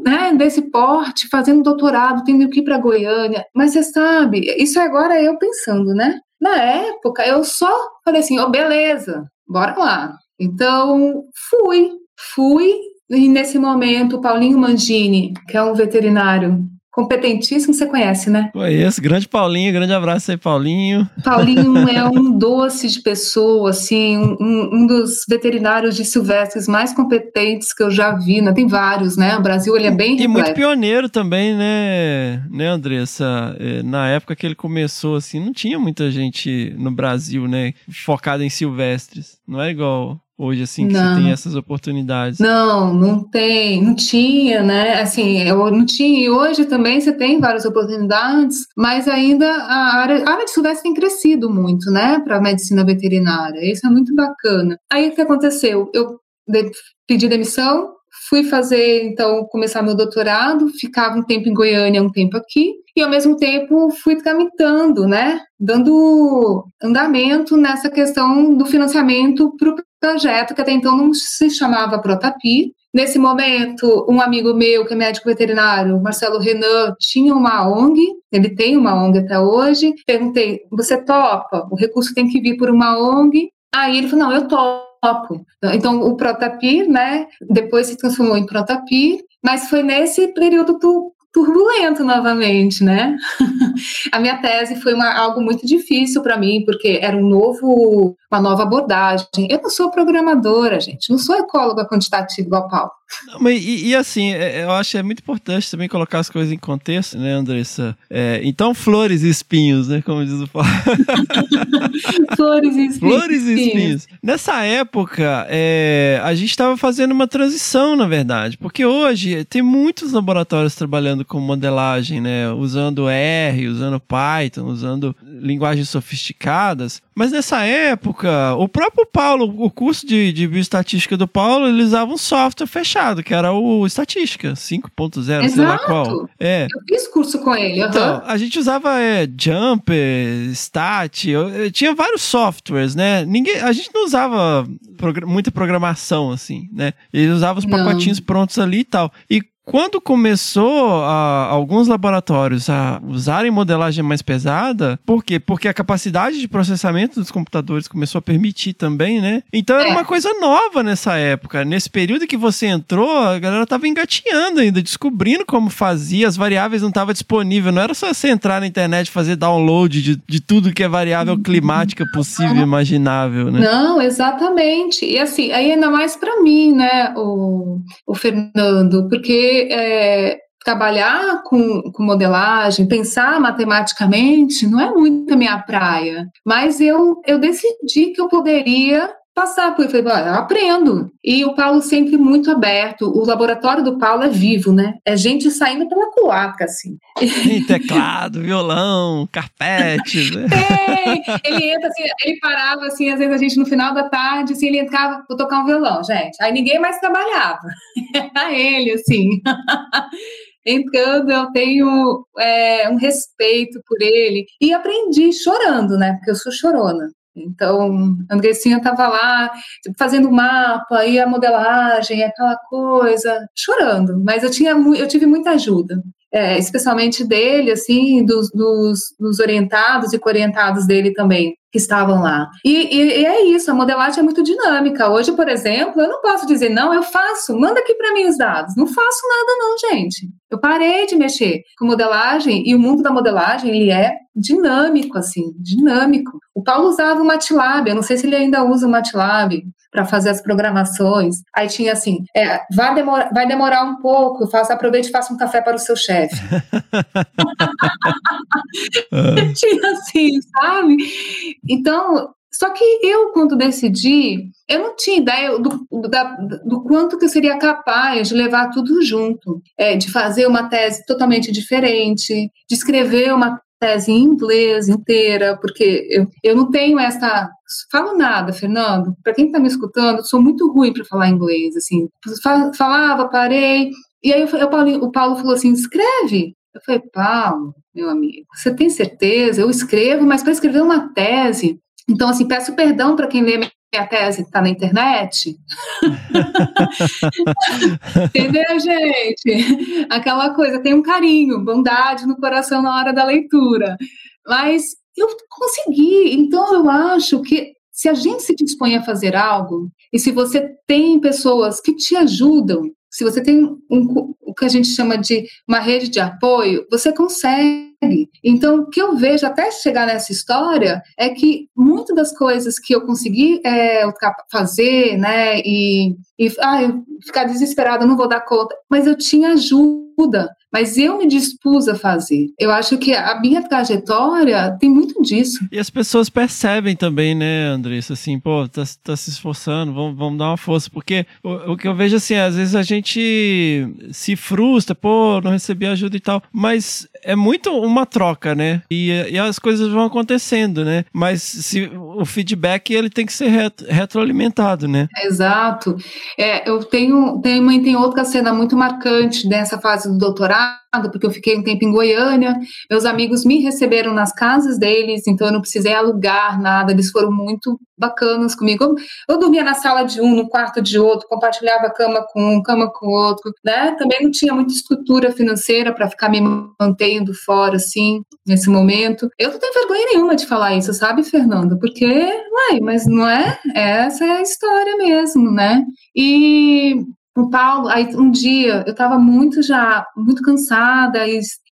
né, desse porte, fazendo doutorado, tendo que ir para Goiânia? Mas você sabe, isso agora eu pensando, né? Na época, eu só falei assim: oh, beleza, bora lá, então, fui, fui, e nesse momento, o Paulinho Mangini, que é um veterinário competentíssimo, você conhece, né? Conheço, grande Paulinho, grande abraço aí, Paulinho. Paulinho é um doce de pessoa, assim, um, um, dos veterinários de silvestres mais competentes que eu já vi, né? Tem vários, né? O Brasil, ele é bem E repleto. muito pioneiro também, né, né, Andressa? É, na época que ele começou, assim, não tinha muita gente no Brasil, né, focada em silvestres. Não é igual hoje, assim, que não. você tem essas oportunidades? Não, não tem, não tinha, né? Assim, eu não tinha, e hoje também você tem várias oportunidades, mas ainda a área, a área de silvestre tem crescido muito, né, para a medicina veterinária. Isso é muito bacana. Aí o que aconteceu? Eu pedi demissão, fui fazer, então, começar meu doutorado, ficava um tempo em Goiânia, um tempo aqui, e ao mesmo tempo fui tramitando, né, dando andamento nessa questão do financiamento para o projeto que até então não se chamava Protapi. Nesse momento, um amigo meu, que é médico veterinário, Marcelo Renan, tinha uma ONG, ele tem uma ONG até hoje. Perguntei, você topa? O recurso tem que vir por uma ONG. Aí ele falou, não, eu topo. Então, o Protapir, né, depois se transformou em Protapir, mas foi nesse período do turbulento novamente, né? a minha tese foi uma, algo muito difícil para mim, porque era um novo, uma nova abordagem. Eu não sou programadora, gente, não sou ecóloga quantitativa igual Paulo. Não, mas, e, e, assim, é, é, eu acho que é muito importante também colocar as coisas em contexto, né, Andressa? É, então, flores e espinhos, né? Como diz o Paulo. flores e espinhos. Flores e espinhos. Nessa época, é, a gente estava fazendo uma transição, na verdade, porque hoje tem muitos laboratórios trabalhando com modelagem né? Usando R, usando Python, usando linguagens sofisticadas. Mas nessa época, o próprio Paulo, o curso de, de bioestatística do Paulo, ele usava um software fechado, que era o Estatística 5.0, sei lá qual. É. Eu fiz curso com ele. Uhum. Então, a gente usava é, Jumper, Stat, eu, eu, tinha vários softwares, né? Ninguém, a gente não usava muita programação, assim, né? Ele usava os pacotinhos não. prontos ali e tal. E quando começou a, alguns laboratórios a usarem modelagem mais pesada, por quê? Porque a capacidade de processamento dos computadores começou a permitir também, né? Então era é. uma coisa nova nessa época. Nesse período que você entrou, a galera tava engatinhando ainda, descobrindo como fazia, as variáveis não estavam disponíveis. Não era só você entrar na internet e fazer download de, de tudo que é variável uhum. climática possível e imaginável, né? Não, exatamente. E assim, aí ainda mais para mim, né, o, o Fernando, porque é, trabalhar com, com, modelagem, pensar matematicamente, não é muito a minha praia. Mas eu, eu decidi que eu poderia passar por falei, eu aprendo. E o Paulo sempre muito aberto. O laboratório do Paulo é vivo, né? É gente saindo pela cloaca, assim. Tem teclado, violão, carpete. Né? Tem! Ele entra assim, ele parava assim, às vezes a gente no final da tarde, assim, ele entrava para tocar um violão, gente. Aí ninguém mais trabalhava. Era ele, assim. entrando, eu tenho é, um respeito por ele. E aprendi chorando, né? Porque eu sou chorona. Então, a Andressinha estava lá tipo, fazendo mapa e a modelagem, aquela coisa, chorando. Mas eu tinha, eu tive muita ajuda, é, especialmente dele, assim, dos, dos, dos orientados e coorientados dele também que estavam lá. E, e, e, é isso, a modelagem é muito dinâmica. Hoje, por exemplo, eu não posso dizer, não, eu faço, manda aqui para mim os dados. Não faço nada, não, gente. Eu parei de mexer com modelagem e o mundo da modelagem, ele é dinâmico, assim, dinâmico. O Paulo usava o MATLAB, eu não sei se ele ainda usa o MATLAB para fazer as programações. Aí tinha assim, é, vai, demorar, vai demorar um pouco, faça, aproveite e faça um café para o seu chefe. tinha assim, sabe? Então, só que eu, quando decidi, eu não tinha ideia do, do, da, do quanto que eu seria capaz de levar tudo junto, é, de fazer uma tese totalmente diferente, de escrever uma tese em inglês inteira, porque eu, eu não tenho essa. Falo nada, Fernando. Para quem está me escutando, sou muito ruim para falar inglês. Assim, falava, parei. E aí eu, o Paulo falou assim: escreve. Eu falei, Paulo, meu amigo, você tem certeza? Eu escrevo, mas para escrever uma tese. Então, assim, peço perdão para quem lê minha tese está na internet. Entendeu, gente? Aquela coisa, tem um carinho, bondade no coração na hora da leitura. Mas eu consegui, então eu acho que se a gente se dispõe a fazer algo, e se você tem pessoas que te ajudam, se você tem um, o que a gente chama de uma rede de apoio, você consegue. Então, o que eu vejo até chegar nessa história é que muitas das coisas que eu consegui é, fazer, né, e, e ah, ficar desesperada, não vou dar conta, mas eu tinha ajuda mas eu me dispus a fazer. Eu acho que a minha trajetória tem muito disso. E as pessoas percebem também, né, Andressa, assim, pô, tá, tá se esforçando, vamos, vamos dar uma força, porque o, o, que eu vejo, assim, às vezes a gente se frustra, pô, não recebi ajuda e tal, mas é muito uma troca, né, e, e as coisas vão acontecendo, né, mas se, o feedback, ele tem que ser retro, retroalimentado, né. Exato. É, eu tenho, tenho, tem outra cena muito marcante dessa fase do doutorado, porque eu fiquei um tempo em Goiânia. Meus amigos me receberam nas casas deles, então eu não precisei alugar nada. Eles foram muito bacanas comigo. Eu dormia na sala de um, no quarto de outro, compartilhava cama com um, cama com outro, né? Também não tinha muita estrutura financeira para ficar me mantendo fora, assim, nesse momento. Eu não tenho vergonha nenhuma de falar isso, sabe, Fernando? Porque, uai, mas não é? Essa é a história mesmo, né? E o Paulo, aí um dia eu estava muito já, muito cansada,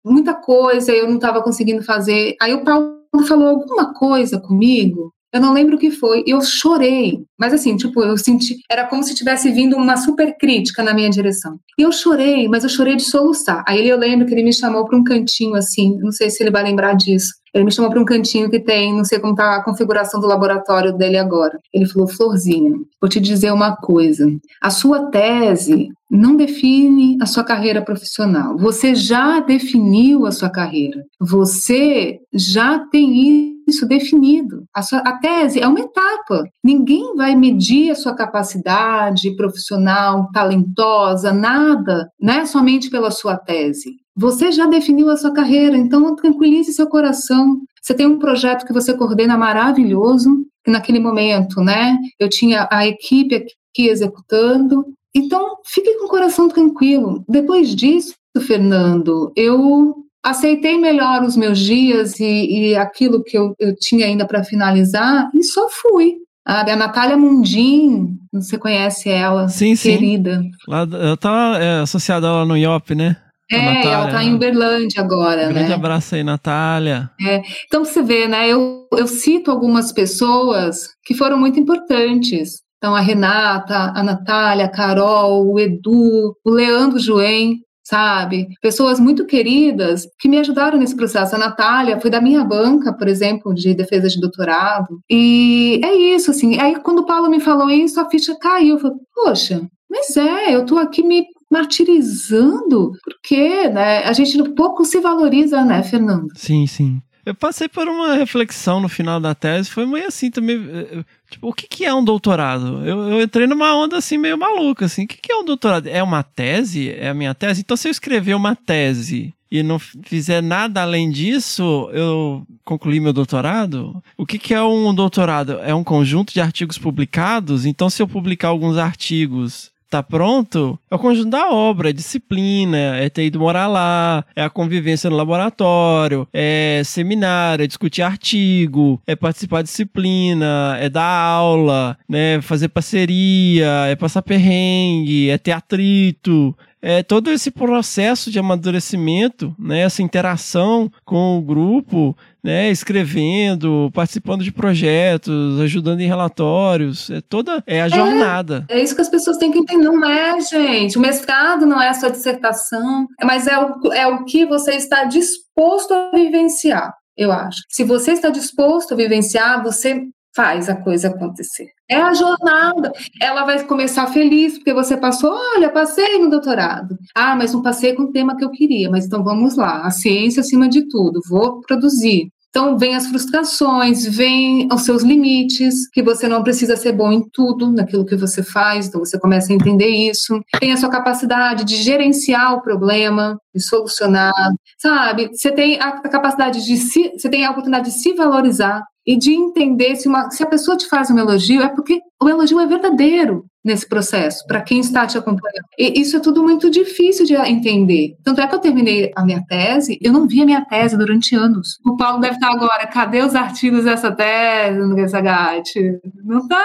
muita coisa eu não estava conseguindo fazer. Aí o Paulo falou alguma coisa comigo, eu não lembro o que foi, eu chorei. Mas assim, tipo, eu senti, era como se tivesse vindo uma super crítica na minha direção. E eu chorei, mas eu chorei de soluçar. Aí eu lembro que ele me chamou para um cantinho assim, não sei se ele vai lembrar disso. Ele me chamou para um cantinho que tem, não sei como está a configuração do laboratório dele agora. Ele falou: Florzinha, vou te dizer uma coisa. A sua tese não define a sua carreira profissional. Você já definiu a sua carreira. Você já tem isso definido. A, sua, a tese é uma etapa. Ninguém vai medir a sua capacidade profissional, talentosa, nada, né? Somente pela sua tese. Você já definiu a sua carreira, então tranquilize seu coração. Você tem um projeto que você coordena maravilhoso, que naquele momento, né? Eu tinha a equipe aqui executando. Então, fique com o coração tranquilo. Depois disso, Fernando, eu aceitei melhor os meus dias e, e aquilo que eu, eu tinha ainda para finalizar e só fui. A Natália Mundim, você conhece ela, sim, querida. Sim. Lá, eu estava é, associada lá no IOP, né? É, ela está em Uberlândia agora, um grande né? abraço aí, Natália. É, então, você vê, né? Eu, eu cito algumas pessoas que foram muito importantes. Então, a Renata, a Natália, a Carol, o Edu, o Leandro Joen, sabe? Pessoas muito queridas que me ajudaram nesse processo. A Natália foi da minha banca, por exemplo, de defesa de doutorado. E é isso, assim. Aí, quando o Paulo me falou isso, a ficha caiu. Eu falei, poxa, mas é, eu tô aqui me martirizando, porque né, a gente pouco se valoriza, né, Fernando? Sim, sim. Eu passei por uma reflexão no final da tese, foi meio assim também. Eh, eh, tipo, o que, que é um doutorado? Eu, eu entrei numa onda assim meio maluca, assim. O que, que é um doutorado? É uma tese? É a minha tese? Então, se eu escrever uma tese e não fizer nada além disso, eu concluí meu doutorado? O que, que é um doutorado? É um conjunto de artigos publicados? Então, se eu publicar alguns artigos tá pronto, é o conjunto da obra, é disciplina, é ter ido morar lá, é a convivência no laboratório, é seminário, é discutir artigo, é participar de disciplina, é dar aula, né, fazer parceria, é passar perrengue, é ter atrito, é todo esse processo de amadurecimento, né, essa interação com o grupo, né, escrevendo, participando de projetos, ajudando em relatórios, é toda é a jornada. É, é isso que as pessoas têm que entender, não é, gente. O mestrado não é a sua dissertação, mas é o, é o que você está disposto a vivenciar eu acho. Se você está disposto a vivenciar, você faz a coisa acontecer. É a jornada. Ela vai começar feliz porque você passou, olha, passei no doutorado. Ah, mas não passei com o tema que eu queria, mas então vamos lá. A ciência acima de tudo, vou produzir. Então, vem as frustrações, vem os seus limites, que você não precisa ser bom em tudo, naquilo que você faz, então você começa a entender isso. Tem a sua capacidade de gerenciar o problema, de solucionar, sabe? Você tem a capacidade de se, você tem a oportunidade de se valorizar, e de entender se, uma, se a pessoa te faz um elogio, é porque o elogio é verdadeiro nesse processo, para quem está te acompanhando. E isso é tudo muito difícil de entender. Tanto é que eu terminei a minha tese, eu não vi a minha tese durante anos. O Paulo deve estar agora, cadê os artigos dessa tese no Gesagate? Não tá!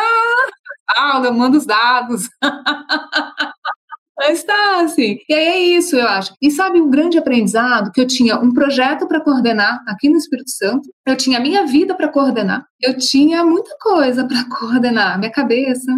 Paulo, manda os dados. Mas tá, assim. E aí é isso, eu acho. E sabe um grande aprendizado? Que eu tinha um projeto para coordenar aqui no Espírito Santo, eu tinha minha vida para coordenar, eu tinha muita coisa para coordenar, minha cabeça,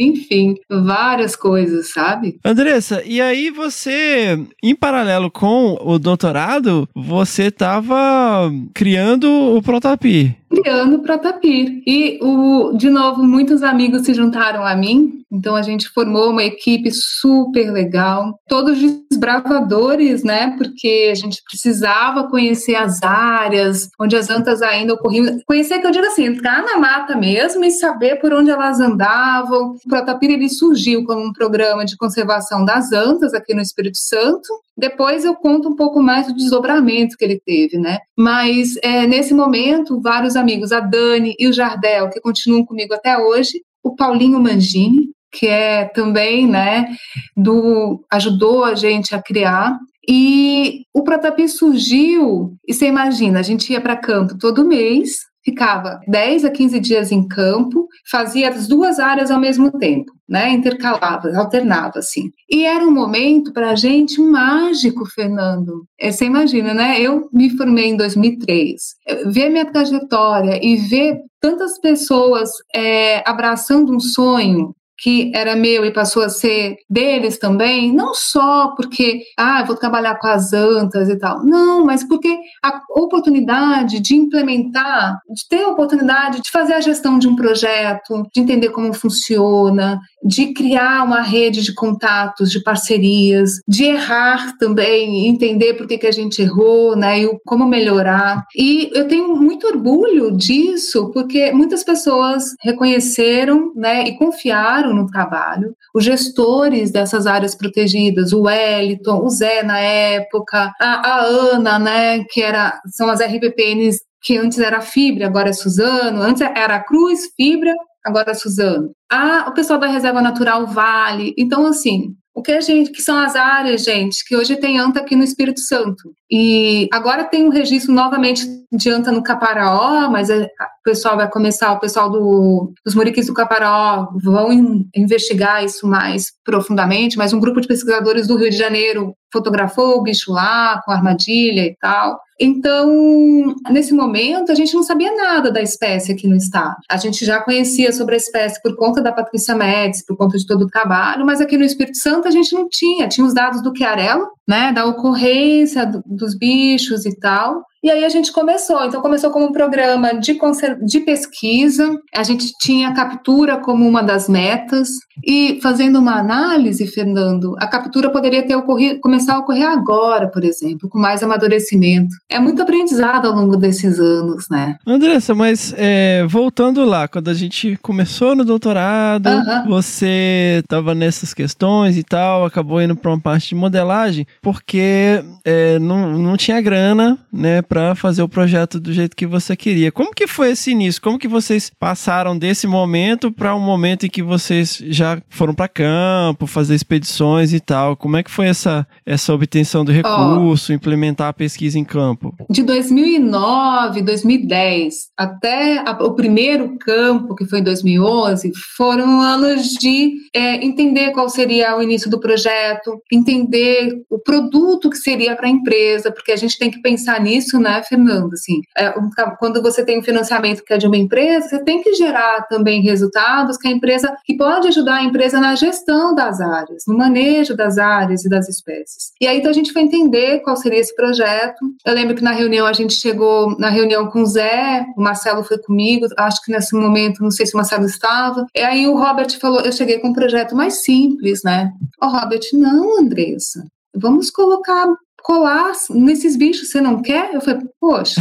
enfim, várias coisas, sabe? Andressa, e aí você, em paralelo com o doutorado, você estava criando o Protapir. Criando Protapir. E, o, de novo, muitos amigos se juntaram a mim então a gente formou uma equipe super legal, todos desbravadores, né? Porque a gente precisava conhecer as áreas onde as antas ainda ocorriam. Conhecer, que eu digo assim, entrar na mata mesmo e saber por onde elas andavam. O Protapira ele surgiu como um programa de conservação das antas aqui no Espírito Santo. Depois eu conto um pouco mais do desdobramento que ele teve, né? Mas é, nesse momento, vários amigos, a Dani e o Jardel, que continuam comigo até hoje, o Paulinho Mangini, que é também, né, do ajudou a gente a criar. E o Protapi surgiu, e você imagina, a gente ia para campo todo mês, ficava 10 a 15 dias em campo, fazia as duas áreas ao mesmo tempo, né? Intercalava, alternava assim. E era um momento para a gente mágico, Fernando. É, você imagina, né? Eu me formei em 2003. Ver minha trajetória e ver tantas pessoas é, abraçando um sonho que era meu e passou a ser deles também, não só porque, ah, vou trabalhar com as antas e tal, não, mas porque a oportunidade de implementar, de ter a oportunidade de fazer a gestão de um projeto, de entender como funciona, de criar uma rede de contatos, de parcerias, de errar também, entender por que, que a gente errou, né, e como melhorar. E eu tenho muito orgulho disso, porque muitas pessoas reconheceram, né, e confiaram no trabalho. Os gestores dessas áreas protegidas, o Wellington, o Zé na época, a, a Ana, né, que era, são as RPPNs que antes era Fibra, agora é Suzano, antes era Cruz, Fibra, agora é Suzano. Ah, o pessoal da Reserva Natural Vale. Então, assim, o que a gente, que são as áreas, gente, que hoje tem anta aqui no Espírito Santo. E agora tem um registro novamente de anta no Caparaó, mas o pessoal vai começar, o pessoal do, dos Muriquis do Caparaó vão in, investigar isso mais profundamente, mas um grupo de pesquisadores do Rio de Janeiro fotografou o bicho lá com armadilha e tal. Então, nesse momento, a gente não sabia nada da espécie aqui no estado. A gente já conhecia sobre a espécie por conta da Patrícia Médici, por conta de todo o trabalho, mas aqui no Espírito Santo a gente não tinha. Tinha os dados do Chiarello, né, da ocorrência do, dos bichos e tal. E aí a gente começou. Então começou como um programa de, de pesquisa. A gente tinha a captura como uma das metas. E fazendo uma análise, Fernando, a captura poderia ter ocorrido, começar a ocorrer agora, por exemplo, com mais amadurecimento. É muito aprendizado ao longo desses anos, né? Andressa, mas é, voltando lá, quando a gente começou no doutorado, uh -huh. você estava nessas questões e tal, acabou indo para uma parte de modelagem, porque é, não, não tinha grana, né, para fazer o projeto do jeito que você queria. Como que foi esse início? Como que vocês passaram desse momento para um momento em que vocês já foram para campo, fazer expedições e tal? Como é que foi essa, essa obtenção do recurso, oh, implementar a pesquisa em campo? De 2009, 2010 até a, o primeiro campo, que foi em 2011, foram anos de é, entender qual seria o início do projeto, entender o produto que seria para a empresa, porque a gente tem que pensar nisso, né, Fernando? Assim, é, quando você tem um financiamento que é de uma empresa, você tem que gerar também resultados que a empresa, que pode ajudar a empresa na gestão das áreas, no manejo das áreas e das espécies. E aí então a gente foi entender qual seria esse projeto. Eu lembro que na reunião a gente chegou na reunião com o Zé, o Marcelo foi comigo, acho que nesse momento, não sei se o Marcelo estava. E aí o Robert falou, eu cheguei com um projeto mais simples, né? O Robert, não, Andressa, vamos colocar colar nesses bichos, você não quer? Eu falei, poxa,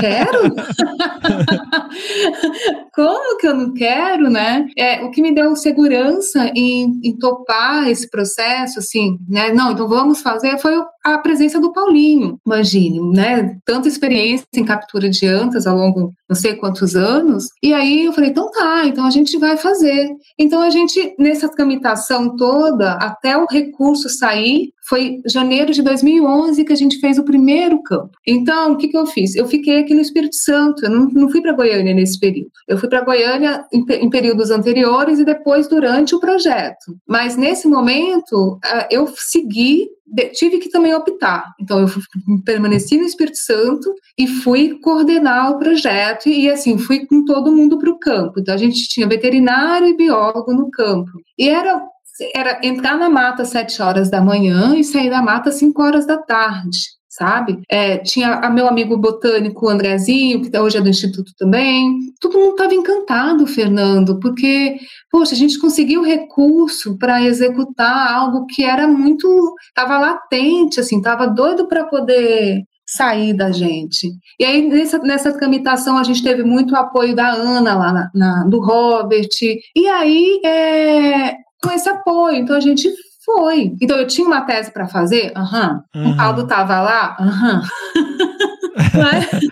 quero? Como que eu não quero, né? É, o que me deu segurança em, em topar esse processo, assim, né? Não, então vamos fazer, foi a presença do Paulinho Mangini, né? Tanta experiência em captura de antas ao longo não sei quantos anos. E aí eu falei, então tá, então a gente vai fazer. Então a gente, nessa tramitação toda, até o recurso sair, foi janeiro de 2011 que a gente fez o primeiro campo. Então, o que, que eu fiz? Eu fiquei aqui no Espírito Santo, eu não, não fui para Goiânia nesse período. Eu fui para Goiânia em, em, períodos anteriores e depois durante o projeto. Mas nesse momento, uh, eu segui tive que também optar. Então, eu permaneci no Espírito Santo e fui coordenar o projeto e, assim, fui com todo mundo para o campo. Então, a gente tinha veterinário e biólogo no campo. E era, era entrar na mata às sete horas da manhã e sair da mata às cinco horas da tarde sabe? É, tinha a meu amigo botânico Andrezinho, que hoje é do Instituto também. Todo mundo estava encantado, Fernando, porque, poxa, a gente conseguiu recurso para executar algo que era muito. estava latente, assim, estava doido para poder sair da gente. E aí, nessa, nessa tramitação, a gente teve muito apoio da Ana lá, na, na do Robert. E aí, é, com esse apoio, então a gente foi. Então eu tinha uma tese para fazer? Aham. Uhum. O Caldo estava lá? Aham. Uhum.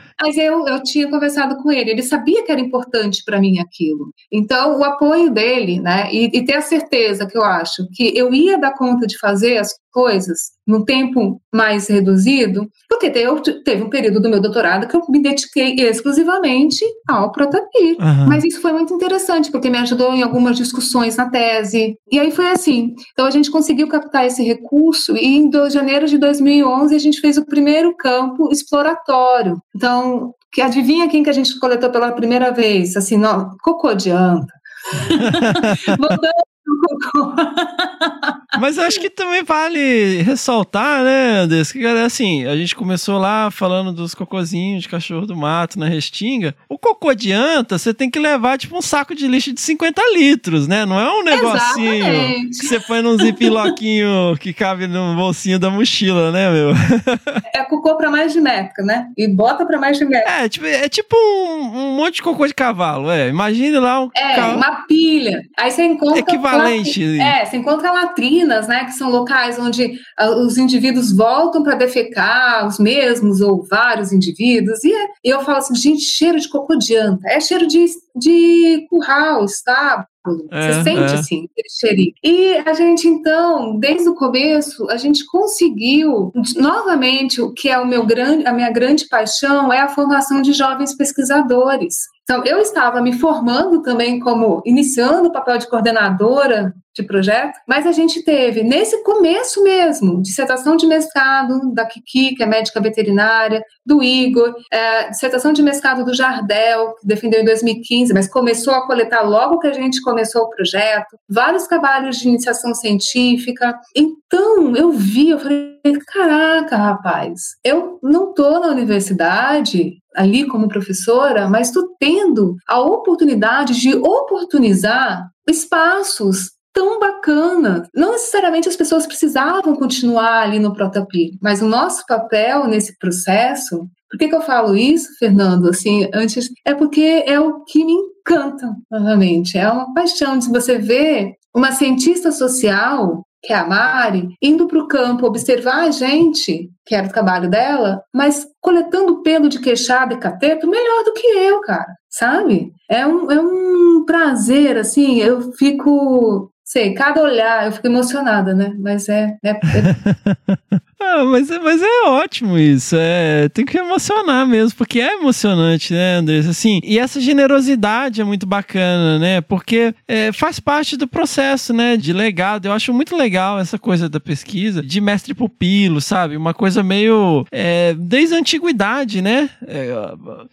Mas eu, eu tinha conversado com ele, ele sabia que era importante para mim aquilo. Então, o apoio dele, né, e, e, ter a certeza que eu acho que eu ia dar conta de fazer as coisas num tempo mais reduzido, porque eu, teve um período do meu doutorado que eu me dediquei exclusivamente ao Protapir. Uhum. Mas isso foi muito interessante, porque me ajudou em algumas discussões na tese. E aí foi assim. Então, a gente conseguiu captar esse recurso e em janeiro de 2011 a gente fez o primeiro campo exploratório. Então, que adivinha quem que a gente coletou pela primeira vez? Assim, não, cocô de anta. Voltando. Mas acho que também vale ressaltar, né, Andrés, que assim, a gente começou lá falando dos cocôzinhos de cachorro do mato na restinga. O cocô adianta, você tem que levar tipo um saco de lixo de 50 litros, né? Não é um negocinho Exatamente. que você põe num ziploquinho que cabe no bolsinho da mochila, né, meu? Cocô pra mais de né? E bota pra mais de. É, tipo, é tipo um, um monte de cocô de cavalo, é. Imagine lá um É, ca- uma pilha. Aí você encontra. equivalente. É, você encontra latrinas, né? Que são locais onde ah, os indivíduos voltam para defecar, os mesmos ou vários indivíduos. E, é- e eu falo assim, gente, cheiro de cocô adianta. É cheiro de, de curral, estábulo. É, Você sente é. assim, cheirinho. E a gente, então, desde o começo, a gente conseguiu, novamente, o que é o meu grande, a minha grande paixão é a formação de jovens pesquisadores. Então, eu estava me formando também como, iniciando o papel de coordenadora de projeto, mas a gente teve, nesse começo mesmo, dissertação de mestrado da Kiki, que é médica veterinária, do Igor, é, dissertação de mestrado do Jardel, que defendeu em 2015, mas começou a coletar logo que a gente começou o projeto, vários trabalhos de iniciação científica. Então, eu vi, eu falei, caraca, rapaz, eu não estou na universidade ali como professora, mas estou tendo a oportunidade de oportunizar espaços tão bacana. Não necessariamente as pessoas precisavam continuar ali no Protapir, mas o nosso papel nesse processo, por que, que eu falo isso, Fernando? Assim, antes, é porque é o que me encanta, novamente. É uma paixão de você ver uma cientista social que é a Mari, indo para o campo observar a gente, que era o trabalho dela, mas coletando pelo de queixada e cateto melhor do que eu, cara, sabe? É um, é um prazer, assim, eu fico, sei, cada olhar, eu fico emocionada, né? Mas é, é, é Ah, mas, é- mas é ótimo isso. É, tem que emocionar mesmo, porque é emocionante, né, Andressa? Assim, e essa generosidade é muito bacana, né? Porque é, faz parte do processo, né? De legado. Eu acho muito legal essa coisa da pesquisa, de mestre pupilo, sabe? Uma coisa meio. é, desde a antiguidade, né? É,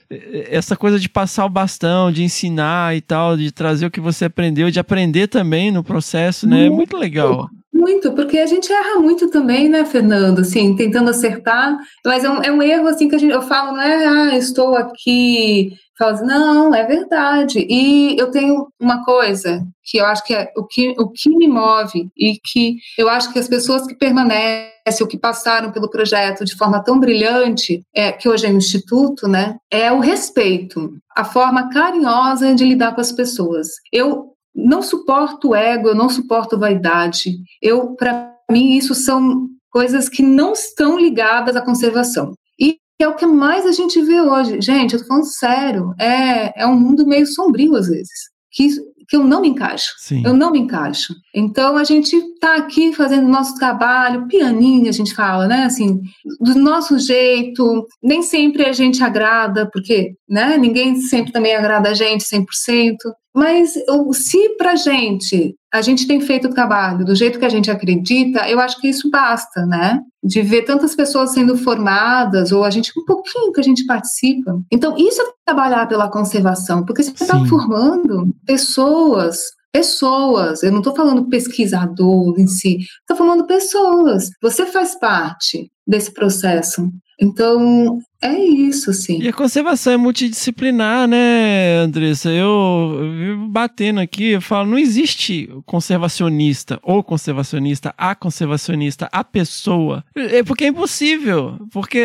é, essa coisa de passar o bastão, de ensinar e tal, de trazer o que você aprendeu, de aprender também no processo, né? É muito legal. Muito, porque a gente erra muito também, né, Fernando? Assim, tentando acertar, mas é um, é um erro assim que a gente, eu falo, não é, ah, estou aqui, falo assim, não, é verdade. E eu tenho uma coisa que eu acho que é o que, o que me move e que eu acho que as pessoas que permanecem ou que passaram pelo projeto de forma tão brilhante, é, que hoje é um instituto, né, é o respeito, a forma carinhosa de lidar com as pessoas. Eu não suporto ego, eu não suporto vaidade. Eu, para mim, isso são coisas que não estão ligadas à conservação. E é o que mais a gente vê hoje. Gente, eu tô falando sério, é, é um mundo meio sombrio às vezes, que, que eu não me encaixo. Sim. Eu não me encaixo. Então a gente está aqui fazendo o nosso trabalho, pianinho, a gente fala, né? Assim, do nosso jeito. Nem sempre a gente agrada, porque né, ninguém sempre também agrada a gente 100%. Mas se pra gente a gente tem feito o trabalho do jeito que a gente acredita, eu acho que isso basta, né? De ver tantas pessoas sendo formadas, ou a gente, um pouquinho que a gente participa. Então, isso é trabalhar pela conservação, porque você está formando pessoas. Pessoas, eu não estou falando pesquisador em si, estou falando pessoas. Você faz parte desse processo. Então, é isso, assim. E a conservação é multidisciplinar, né, Andressa? Eu, vivo batendo aqui, eu falo, não existe conservacionista, ou conservacionista, a conservacionista, a pessoa. É porque é impossível, porque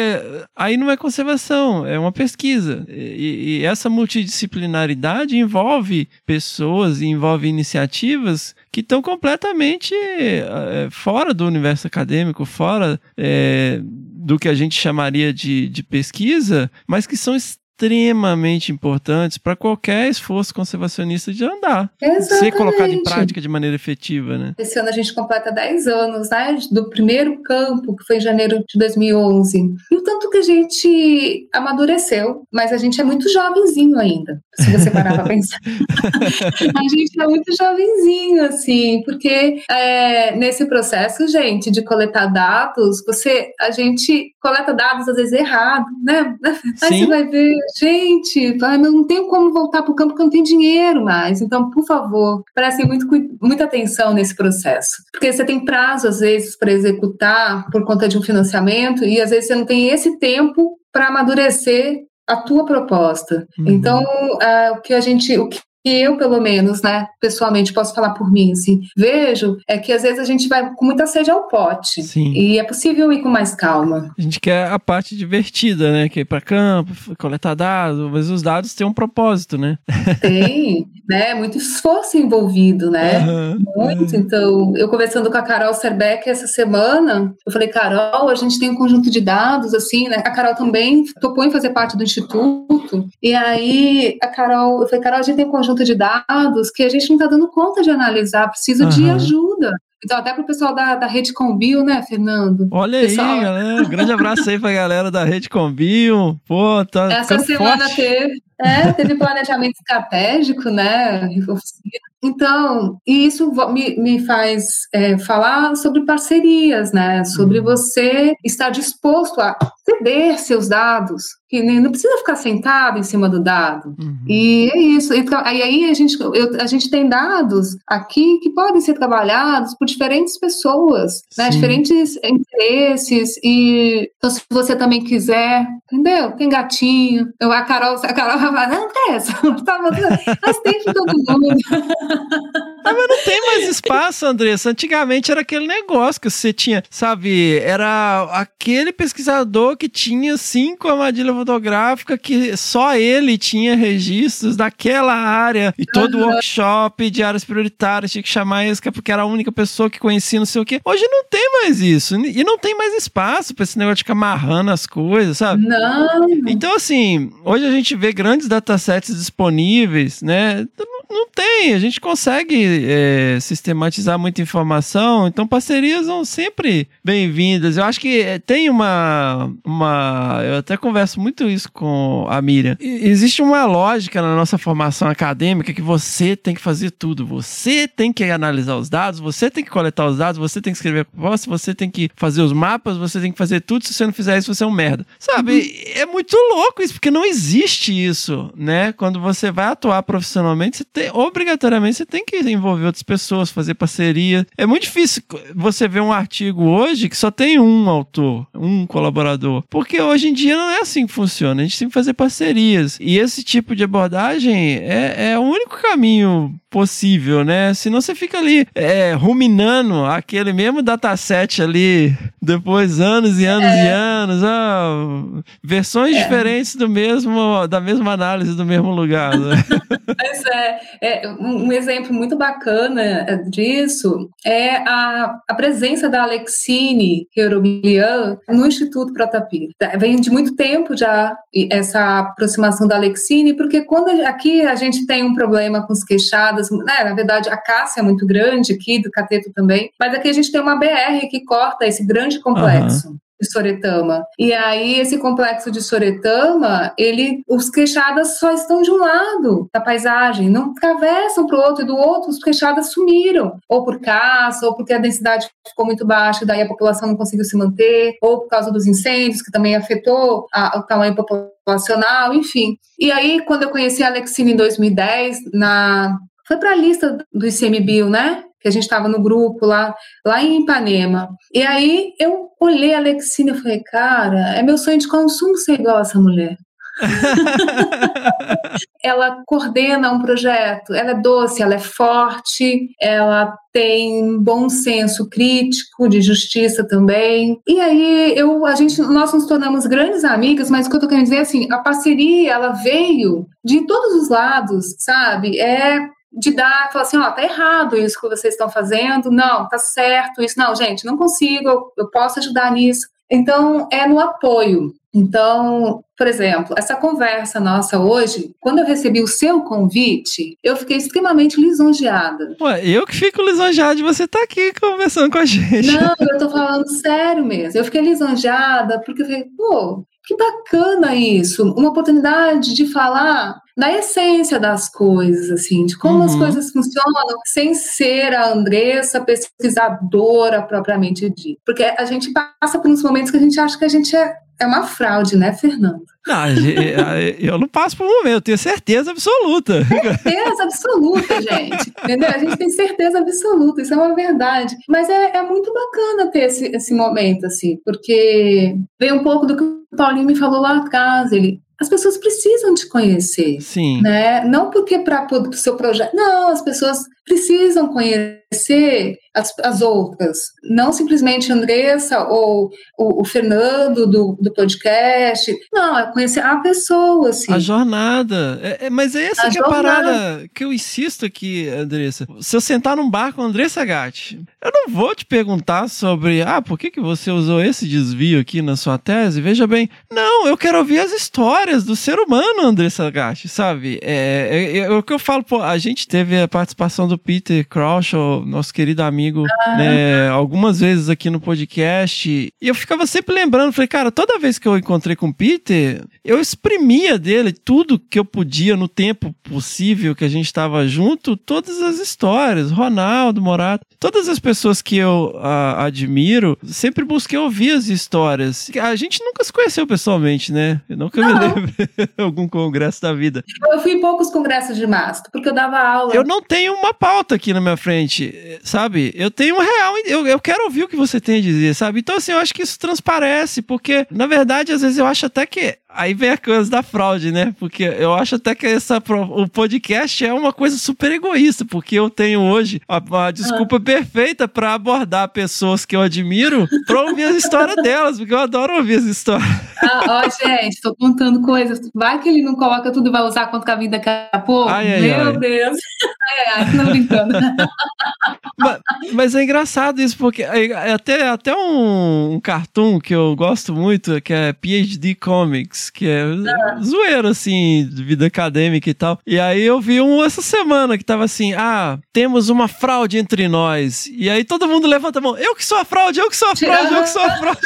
aí não é conservação, é uma pesquisa. E, e essa multidisciplinaridade envolve pessoas, envolve iniciativas que estão completamente eh, fora do universo acadêmico, fora eh, do que a gente chamaria de, de pesquisa, mas que são extremamente importantes para qualquer esforço conservacionista de andar. Ser colocado em Exatamente. prática de maneira efetiva, né? Esse ano a gente completa 10 anos, né? Do primeiro campo, que foi em janeiro de 2011. E o tanto que a gente amadureceu, mas a gente é muito jovenzinho ainda, se você parar para pensar. a gente é muito jovenzinho, assim, porque é, nesse processo, gente, de coletar dados, você, a gente coleta dados às vezes errado, né? Aí Sim. você vai ver, gente, eu não tenho como voltar para o campo porque eu não tenho dinheiro mais. Então, por favor, prestem muito, muita atenção nesse processo. Porque você tem prazo, às vezes, para executar por conta de um financiamento, e às vezes você não tem esse tempo para amadurecer a tua proposta. Uhum. Então, uh, o que a gente, o que que eu, pelo menos, né, pessoalmente, posso falar por mim, assim, vejo é que às vezes a gente vai com muita sede ao pote. Sim. E é possível ir com mais calma. A gente quer a parte divertida, né? Que é ir para campo, coletar dados, mas os dados têm um propósito, né? Tem, né? Muito esforço envolvido, né? Uhum, Muito. Uhum. Então, eu conversando com a Carol Serbeck essa semana, eu falei, Carol, a gente tem um conjunto de dados, assim, né? A Carol também topou em fazer parte do Instituto. E aí, a Carol, eu falei, Carol, a gente tem um conjunto conjunto de dados que a gente não está dando conta de analisar, preciso uhum. de ajuda. Então, até para o pessoal da, da Rede Convil, né, Fernando? Olha pessoal... aí, galera. Grande abraço aí para a galera da Rede Convil. Pô, tá Essa semana forte. teve, é, teve planejamento estratégico, né? Então, e isso me, me faz é, falar sobre parcerias, né? Sobre uhum. você estar disposto a ceder seus dados, que não precisa ficar sentado em cima do dado. Uhum. E é isso. Então, aí, aí a, gente, eu, a gente tem dados aqui que podem ser trabalhados por diferentes pessoas, né? diferentes interesses. E então, se você também quiser, entendeu? Tem gatinho. Eu, a Carol, a Carol falar, não de todo mundo. Ah, mas não tem mais espaço, Andressa. Antigamente era aquele negócio que você tinha, sabe? Era aquele pesquisador que tinha cinco armadilhas fotográficas que só ele tinha registros daquela área e todo uhum. workshop de áreas prioritárias tinha que chamar esse porque era a única pessoa que conhecia não sei o quê. Hoje não tem mais isso. E não tem mais espaço para esse negócio de ficar amarrando as coisas, sabe? Não. Então, assim, hoje a gente vê grandes datasets disponíveis, né? Não tem, a gente consegue é, sistematizar muita informação, então parcerias são sempre bem-vindas. Eu acho que é, tem uma, uma. Eu até converso muito isso com a Miriam. Existe uma lógica na nossa formação acadêmica que você tem que fazer tudo. Você tem que analisar os dados, você tem que coletar os dados, você tem que escrever a proposta, você tem que fazer os mapas, você tem que fazer tudo. Se você não fizer isso, você é um merda. Sabe? Uhum. É muito louco isso, porque não existe isso, né? Quando você vai atuar profissionalmente, você tem obrigatoriamente você tem que envolver outras pessoas, fazer parceria. É muito difícil você ver um artigo hoje que só tem um autor, um colaborador. Porque hoje em dia não é assim que funciona. A gente tem que fazer parcerias. E esse tipo de abordagem é, é o único caminho possível, né? Senão você fica ali é, ruminando aquele mesmo dataset ali, depois anos e anos é. e anos, ah, versões é. diferentes do mesmo, da mesma análise do mesmo lugar. Né? Pois é, é, um exemplo muito bacana disso é a, a presença da Alexine Heroglian no Instituto Protapir. Vem de muito tempo já essa aproximação da Alexine, porque quando aqui a gente tem um problema com os queixados né, na verdade a Cássia é muito grande aqui, do Cateto também, mas aqui a gente tem uma BR que corta esse grande complexo. Uhum de Soretama. E aí esse complexo de Soretama, ele, os queixadas só estão de um lado da paisagem, não atravessam para o outro e do outro os queixadas sumiram, ou por caça, ou porque a densidade ficou muito baixa, daí a população não conseguiu se manter, ou por causa dos incêndios que também afetou a, o tamanho populacional, enfim. E aí quando eu conheci a Alexine em 2010 na foi para a lista do ICMBio, né? Que a gente estava no grupo lá, lá em Ipanema. E aí eu olhei a Alexina e falei, cara, é meu sonho de consumo ser igual a essa mulher. ela coordena um projeto, ela é doce, ela é forte, ela tem bom senso crítico, de justiça também. E aí eu, a gente, nós nos tornamos grandes amigas, mas o que eu tô querendo dizer é assim, a parceria ela veio de todos os lados, sabe? É de dar, falar assim, ó, tá errado isso que vocês estão fazendo, não, tá certo isso, não, gente, não consigo, eu, posso ajudar nisso. Então, é no apoio. Então, por exemplo, essa conversa nossa hoje, quando eu recebi o seu convite, eu fiquei extremamente lisonjeada. Ué, eu que fico lisonjeada de você estar tá aqui conversando com a gente. Não, eu tô falando sério mesmo. Eu fiquei lisonjeada porque eu falei, pô, que bacana isso, uma oportunidade de falar da essência das coisas, assim, de como uhum. as coisas funcionam, sem ser a Andressa pesquisadora propriamente dita. Porque a gente passa por uns momentos que a gente acha que a gente é é uma fraude, né, Fernando? Não, eu não passo por um momento, eu tenho certeza absoluta. Certeza absoluta, gente. Entendeu? A gente tem certeza absoluta, isso é uma verdade. Mas é, é muito bacana ter esse, esse momento, assim, porque vem um pouco do que o Paulinho me falou lá atrás. Ele, as pessoas precisam te conhecer. Sim. Né? Não porque para o seu projeto. Não, as pessoas precisam conhecer as, as outras. Não simplesmente Andressa ou o, o Fernando do, do podcast. Não, é conhecer a pessoa, assim. A jornada. É, é, mas é essa a que é a parada que eu insisto aqui, Andressa. Se eu sentar num bar com a Andressa Gatti, eu não vou te perguntar sobre, ah, por que, que você usou esse desvio aqui na sua tese? Veja bem, não, eu quero ouvir as histórias do ser humano, Andressa Gatti, sabe? É, é, é, o que eu falo, pô, a gente teve a participação do Peter Crouch, nosso querido amigo, ah. né, algumas vezes aqui no podcast. E eu ficava sempre lembrando, falei, cara, toda vez que eu encontrei com o Peter, eu exprimia dele tudo que eu podia no tempo possível que a gente estava junto, todas as histórias, Ronaldo, Morato, todas as pessoas que eu a, admiro, sempre busquei ouvir as histórias. A gente nunca se conheceu pessoalmente, né? Eu nunca não. me lembro algum congresso da vida. Eu fui em poucos congressos de mastro, porque eu dava aula. Eu não tenho uma pauta aqui na minha frente, sabe? Eu tenho um real, eu, eu quero ouvir o que você tem a dizer, sabe? Então, assim, eu acho que isso transparece, porque, na verdade, às vezes eu acho até que Aí vem a coisa da fraude, né? Porque eu acho até que essa, o podcast é uma coisa super egoísta, porque eu tenho hoje a, a desculpa ah. perfeita para abordar pessoas que eu admiro para ouvir as histórias delas, porque eu adoro ouvir as histórias. Ah, ó, gente, tô contando coisas. Vai que ele não coloca tudo e vai usar contra a vida daqui a pouco? Ai, ai, Meu ai. Deus. Ai, ai, ai, não brincando. Mas, mas, é engraçado isso, porque é, é até, até um, um cartoon que eu gosto muito, que é PhD Comics, que é ah. zoeiro, assim, de vida acadêmica e tal. E aí eu vi um essa semana que tava assim: ah, temos uma fraude entre nós. E aí todo mundo levanta a mão: eu que sou a fraude, eu que sou a fraude, eu que sou a fraude.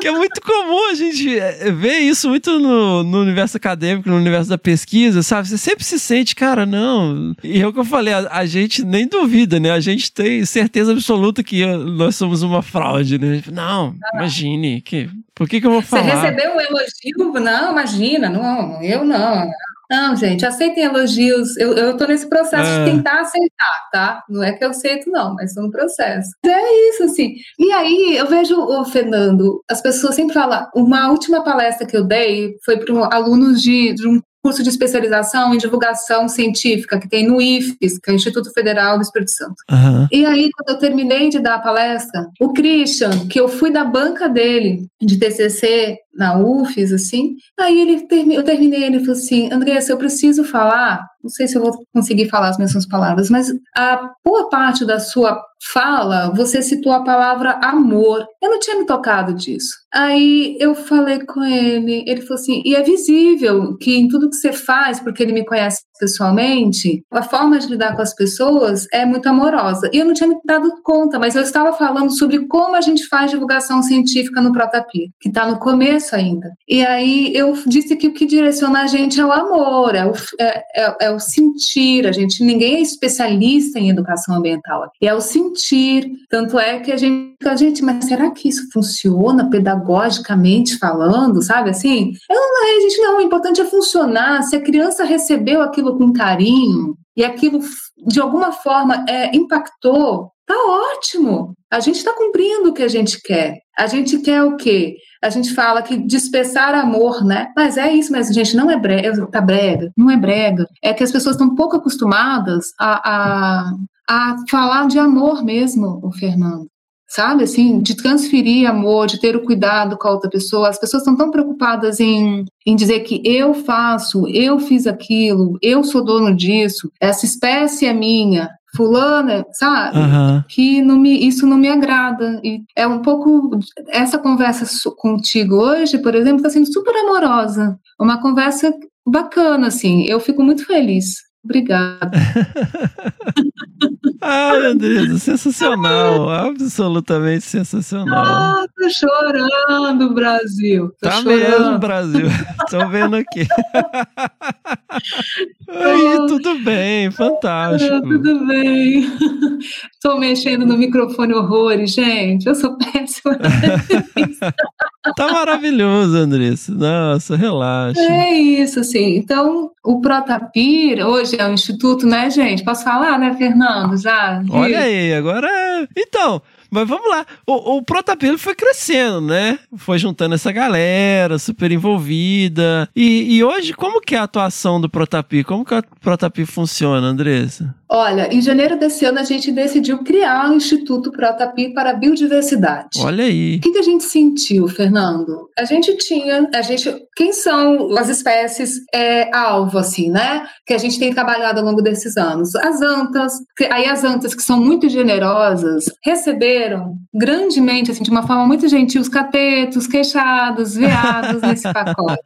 que é muito comum a gente é, ver isso muito no, no universo acadêmico, no universo da pesquisa, sabe? Você sempre se sente, cara, não. E é o que eu falei, a, a gente nem duvida, né? A gente tem certeza absoluta que nós somos uma fraude, né? Não, ah. imagine, que, por que, que eu vou falar? Você recebeu um elogio? Não, imagina, não, eu não. Não, gente, aceitem elogios. Eu, eu tô nesse processo de é. tentar aceitar, tá? Não é que eu aceito, não, mas tô no processo. É isso, assim. E aí, eu vejo, o Fernando, as pessoas sempre falam. Uma última palestra que eu dei foi para alunos de, de um curso de especialização em divulgação científica que tem no IFES, que é o Instituto Federal do Espírito Santo. Uhum. E aí, quando eu terminei de dar a palestra, o Christian, que eu fui da banca dele de TCC na UFES, assim, aí ele eu terminei, ele falou assim, Andressa, eu preciso falar, não sei se eu vou conseguir falar as mesmas palavras, mas a boa parte da sua fala, você citou a palavra amor. Eu não tinha me tocado disso. Aí eu falei com ele, ele falou assim: e é visível que em tudo que você faz, porque ele me conhece pessoalmente, a forma de lidar com as pessoas é muito amorosa. E eu não tinha me dado conta, mas eu estava falando sobre como a gente faz divulgação científica no Protapi, que está no começo ainda. E aí eu disse que o que direciona a gente é o amor, é o, é, é, é o sentir. A gente, ninguém é especialista em educação ambiental, é o sentir. Tanto é que a gente, a gente, mas será que isso funciona pedagogicamente falando, sabe assim? Eu não, a gente não, o importante é funcionar. Se a criança recebeu aquilo aquilo com carinho e aquilo de alguma forma é, impactou, tá ótimo. A gente está cumprindo o que a gente quer. A gente quer o quê? A gente fala que dispersar amor, né? Mas é isso mesmo, gente, não é brega, tá brega, não é brega. É que as pessoas estão pouco acostumadas a, a, a falar de amor mesmo, o Fernando sabe? Assim, de transferir amor, de ter o cuidado com a outra pessoa. As pessoas estão tão preocupadas em, em dizer que eu faço, eu fiz aquilo, eu sou dono disso, essa espécie é minha. Fulana, sabe? Uhum. Que não me, isso não me agrada. E é um pouco. Essa conversa contigo hoje, por exemplo, está sendo super amorosa. Uma conversa bacana, assim. Eu fico muito feliz. Obrigada. Ai, Andresa, sensacional. Absolutamente sensacional. Ah, tô chorando, Brasil. Tô tá chorando. mesmo, Brasil. Tô vendo aqui. Aí, tudo bem, fantástico. tudo bem. Tô mexendo no microfone horrores, gente. Eu sou péssima. tá maravilhoso, Andressa. Nossa, relaxa. É isso, assim. Então, o Protapir, hoje é um instituto, né, gente? Posso falar, né, Fernando? Já? Olha aí, agora. Então, mas vamos lá. O, o Protapilo foi crescendo, né? Foi juntando essa galera, super envolvida. E, e hoje, como que é a atuação do Protapi? Como que o Protapi funciona, Andressa? Olha, em janeiro desse ano a gente decidiu criar o Instituto Protapi para a Biodiversidade. Olha aí. O que, que, a gente sentiu, Fernando? A gente tinha, a gente, quem são as espécies é, alvo, assim, né? Que a gente tem trabalhado ao longo desses anos. As antas, que, aí as antas que são muito generosas receberam grandemente, assim, de uma forma muito gentil, os catetos, queixados, veados nesse pacote.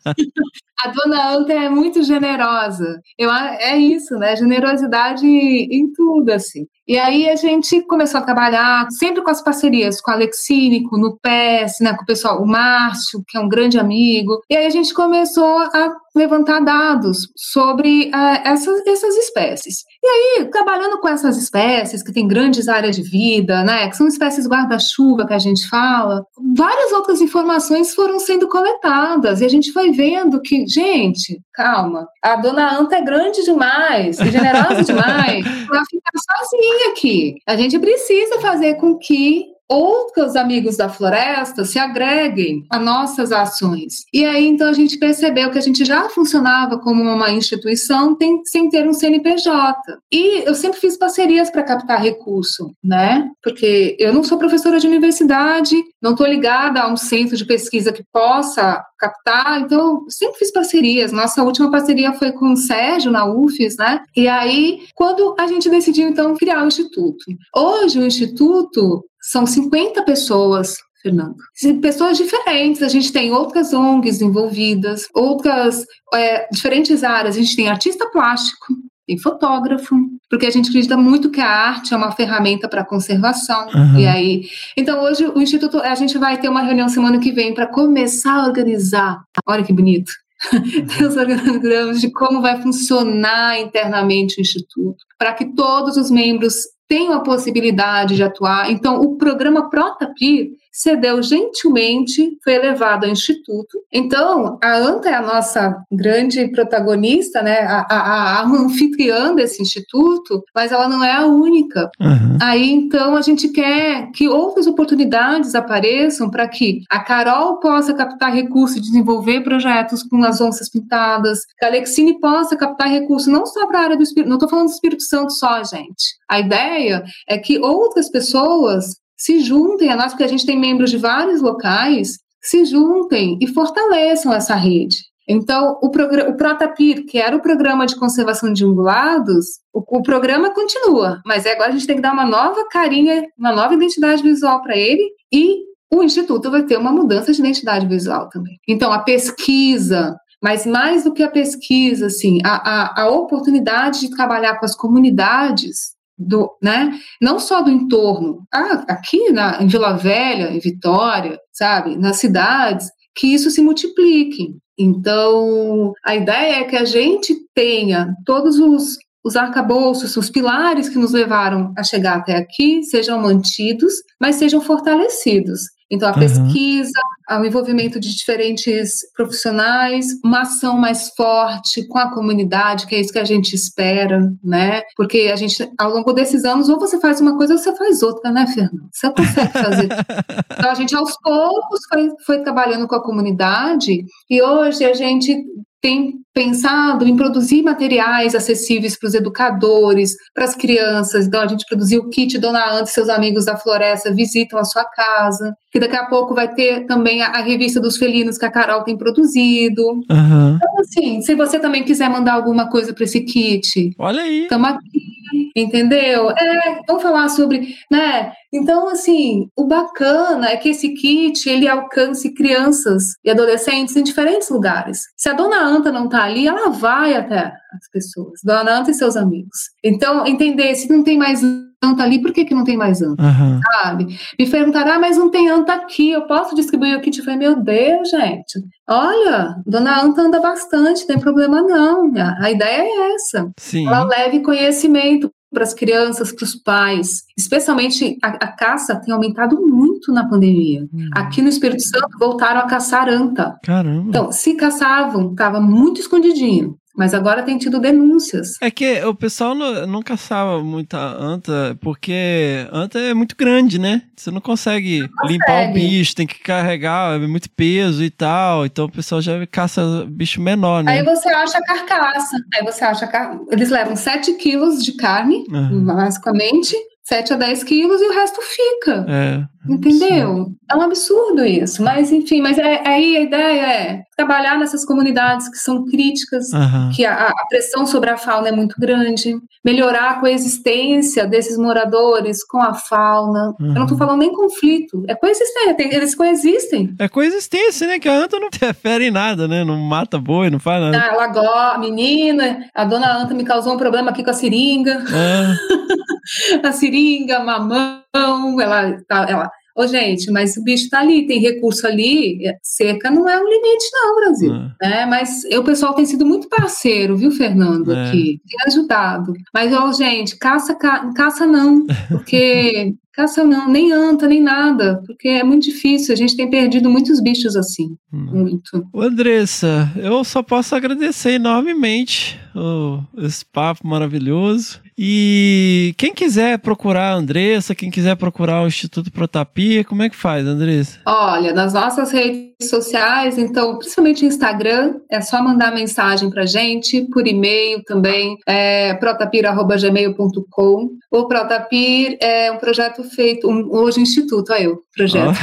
A dona Anta é muito generosa. Eu, é isso, né? Generosidade em tudo, assim. E aí a gente começou a trabalhar sempre com as parcerias com a Alexine, com o NUPES, né, com o pessoal, o Márcio, que é um grande amigo. E aí a gente começou a levantar dados sobre uh, essas, essas espécies. E aí, trabalhando com essas espécies que têm grandes áreas de vida, né, que são espécies guarda-chuva que a gente fala, várias outras informações foram sendo coletadas e a gente foi vendo que, gente, calma, a dona Anta é grande demais, é generosa demais para ficar sozinha aqui. A gente precisa fazer com que outros amigos da floresta se agreguem a nossas ações. E aí, então, a gente percebeu que a gente já funcionava como uma instituição tem, sem ter um CNPJ. E eu sempre fiz parcerias para captar recurso, né? Porque eu não sou professora de universidade, não estou ligada a um centro de pesquisa que possa captar, então sempre fiz parcerias. Nossa última parceria foi com o Sérgio na UFES, né? E aí, quando a gente decidiu então criar o instituto. Hoje o instituto são 50 pessoas Fernando. Pessoas diferentes, a gente tem outras ONGs envolvidas, outras é, diferentes áreas. A gente tem artista plástico, tem fotógrafo, porque a gente acredita muito que a arte é uma ferramenta para conservação. Uhum. E aí, então hoje o instituto, a gente vai ter uma reunião semana que vem para começar a organizar. Olha que bonito. Tem os organogramas de como vai funcionar internamente o instituto, para que todos os membros tenham a possibilidade de atuar. Então, o programa Protapir cedeu gentilmente, foi elevado ao Instituto. Então, a ANTA é a nossa grande protagonista, né, a, a, a anfitriã desse Instituto, mas ela não é a única. Uhum. Aí, então, a gente quer que outras oportunidades apareçam para que a Carol possa captar recursos e desenvolver projetos com as onças pintadas, que a Alexine possa captar recursos não só para a área do Espírito, não estou falando do Espírito Santo só, gente. A ideia é que outras pessoas se juntem a nós, porque a gente tem membros de vários locais, se juntem e fortaleçam essa rede. Então, o, o Protapir, que era o programa de conservação de ungulados, o, o, programa continua, mas agora a gente tem que dar uma nova carinha, uma nova identidade visual para ele e o Instituto vai ter uma mudança de identidade visual também. Então, a pesquisa, mas mais do que a pesquisa, assim, a, a, a oportunidade de trabalhar com as comunidades do, né? Não só do entorno, ah, aqui na, em Vila Velha, em Vitória, sabe, nas cidades, que isso se multiplique. Então, a ideia é que a gente tenha todos os, os arcabouços, os pilares que nos levaram a chegar até aqui, sejam mantidos, mas sejam fortalecidos. Então, a uhum. pesquisa, o envolvimento de diferentes profissionais, uma ação mais forte com a comunidade, que é isso que a gente espera, né? Porque a gente, ao longo desses anos, ou você faz uma coisa ou você faz outra, né, Fernando? Você consegue fazer. então, a gente, aos poucos, foi, foi trabalhando com a comunidade e hoje a gente tem pensado em produzir materiais acessíveis para os educadores, para as crianças. Então, a gente produziu o kit Dona Anta e seus amigos da floresta visitam a sua casa. Que daqui a pouco vai ter também a, a revista dos felinos que a Carol tem produzido. Uhum. Então, assim, se você também quiser mandar alguma coisa para esse kit, olha aí. Estamos aqui, entendeu? É, vamos falar sobre, né? Então, assim, o bacana é que esse kit ele alcance crianças e adolescentes em diferentes lugares. Se a Dona Anta não está ali, ela vai até as pessoas, Dona Anta e seus amigos. Então, entender se não tem mais anta ali, por que, que não tem mais anta? Aham. Sabe? Me perguntaram, ah, mas não tem anta aqui, eu posso distribuir o kit? Eu falei, meu Deus, gente, olha, dona anta anda bastante, não tem problema não. A, a ideia é essa. Sim. Ela leve conhecimento para as crianças, para os pais. Especialmente a, a caça tem aumentado muito na pandemia. Hum. Aqui no Espírito Santo voltaram a caçar anta. Caramba. Então, se caçavam, estava muito escondidinho. Mas agora tem tido denúncias. É que o pessoal não, não caçava muita anta, porque anta é muito grande, né? Você não consegue, limpar o bicho, tem que carregar, é muito peso e tal. Então o pessoal já caça bicho menor, né? Aí você acha a carcaça. Aí você acha car... Eles levam 7 quilos de carne, Aham. basicamente, 7 a 10 quilos, e o resto fica. É. Entendeu? É um absurdo isso. Mas, enfim, mas é, aí a ideia é trabalhar nessas comunidades que são críticas, Aham. que a, a pressão sobre a fauna é muito grande, melhorar a coexistência desses moradores com a fauna. Eu não estou Uhum. falando nem conflito, é coexistência, tem- eles coexistem. É coexistência, né? Que a anta não interfere em nada, né? Não mata boi, não faz nada. Ah, Ela gosta, a menina, a dona Anta me causou um problema aqui com a seringa. É. a seringa, mamão, ela, ela. Ô, gente, mas o bicho tá ali, tem recurso ali, é, seca não é um limite, não, Brasil. É. né? Mas o pessoal tem sido muito parceiro, viu, Fernando, É. aqui, tem ajudado. Mas, ó, gente, caça, ca- caça não, porque caça não, nem anta, nem nada, porque é muito difícil, a gente tem perdido muitos bichos assim, Hum. muito. Ô, Andressa, eu só posso agradecer enormemente o- esse papo maravilhoso. E quem quiser procurar a Andressa, quem quiser procurar o Instituto Protapia, como é que faz, Andressa? Olha, nas nossas redes sociais, então, principalmente Instagram, é só mandar mensagem pra gente, por e-mail também, é protapir.gmail.com. O Protapir é um projeto feito, um, hoje instituto, olha eu, projeto.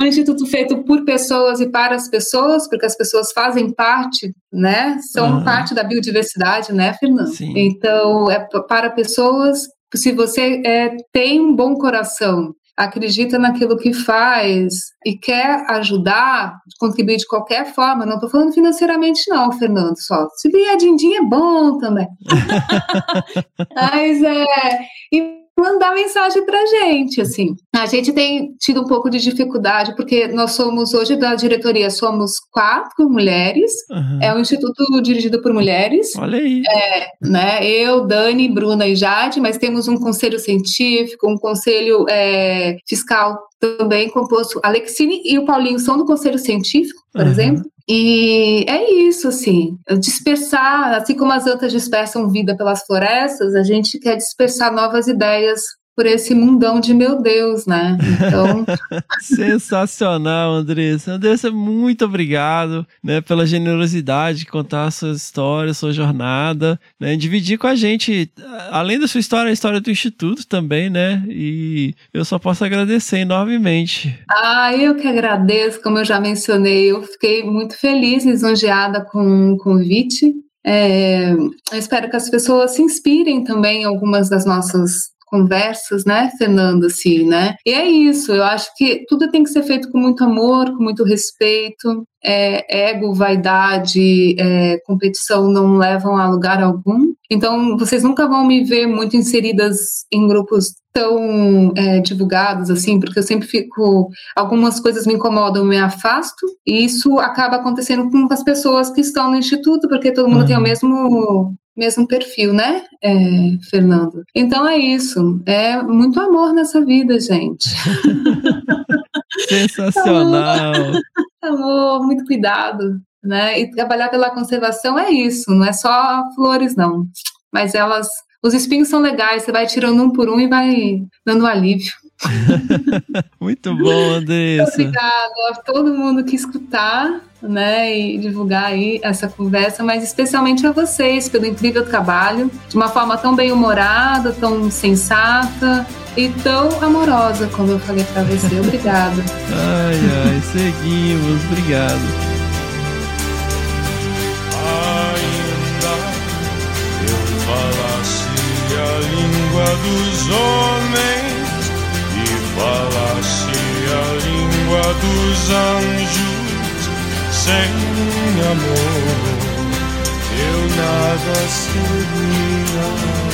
É um instituto feito por pessoas e para as pessoas, porque as pessoas fazem parte, né? São parte da biodiversidade, né, Fernando? Sim. Então, é para pessoas. Se você é, tem um bom coração, acredita naquilo que faz e quer ajudar, contribuir de qualquer forma, não estou falando financeiramente, não, Fernando, só. Se vier din-din é bom também. Mas é. E mandar mensagem pra gente, assim. A gente tem tido um pouco de dificuldade, porque nós somos, hoje da diretoria, somos quatro mulheres, Aham. é um instituto dirigido por mulheres, Olha aí. né? Eu, Dani, Bruna e Jade, mas temos um conselho científico, um conselho é, fiscal também composto. A Alexine e o Paulinho são do conselho científico, por Aham. exemplo. E é isso, assim, dispersar, assim como as antas dispersam vida pelas florestas, a gente quer dispersar novas ideias por esse mundão de meu Deus, né? Então, Sensacional, Andressa. Andressa, muito obrigado né, pela generosidade de contar a sua história, a sua jornada, né, dividir com a gente, além da sua história, a história do Instituto também, né? E eu só posso agradecer enormemente. Ah, eu que agradeço, como eu já mencionei, eu fiquei muito feliz, lisonjeada com o convite. É, eu espero que as pessoas se inspirem também em algumas das nossas conversas, né, Fernando, assim, né? E é isso, eu acho que tudo tem que ser feito com muito amor, com muito respeito. É, ego, vaidade, é, competição não levam a lugar algum. Então, vocês nunca vão me ver muito inseridas em grupos tão é, divulgados, assim, porque eu sempre fico. Algumas coisas me incomodam, me afasto, e isso acaba acontecendo com as pessoas que estão no instituto, porque todo mundo Uhum. tem o mesmo. Mesmo perfil, né, é, Fernando? Então é isso. É muito amor nessa vida, gente. Sensacional. Amor, muito cuidado, né? E trabalhar pela conservação é isso, não é só flores, não. Mas elas, os espinhos são legais, você vai tirando um por um e vai dando um alívio. Muito bom, Andressa. Obrigada a todo mundo que escutar, né, e divulgar aí essa conversa, mas especialmente a vocês pelo incrível trabalho, de uma forma tão bem humorada, tão sensata e tão amorosa, como eu falei para você. Obrigada. Ai, ai, seguimos. Obrigado. ainda eu falasse a língua dos homens falasse a língua dos anjos sem amor eu nada seria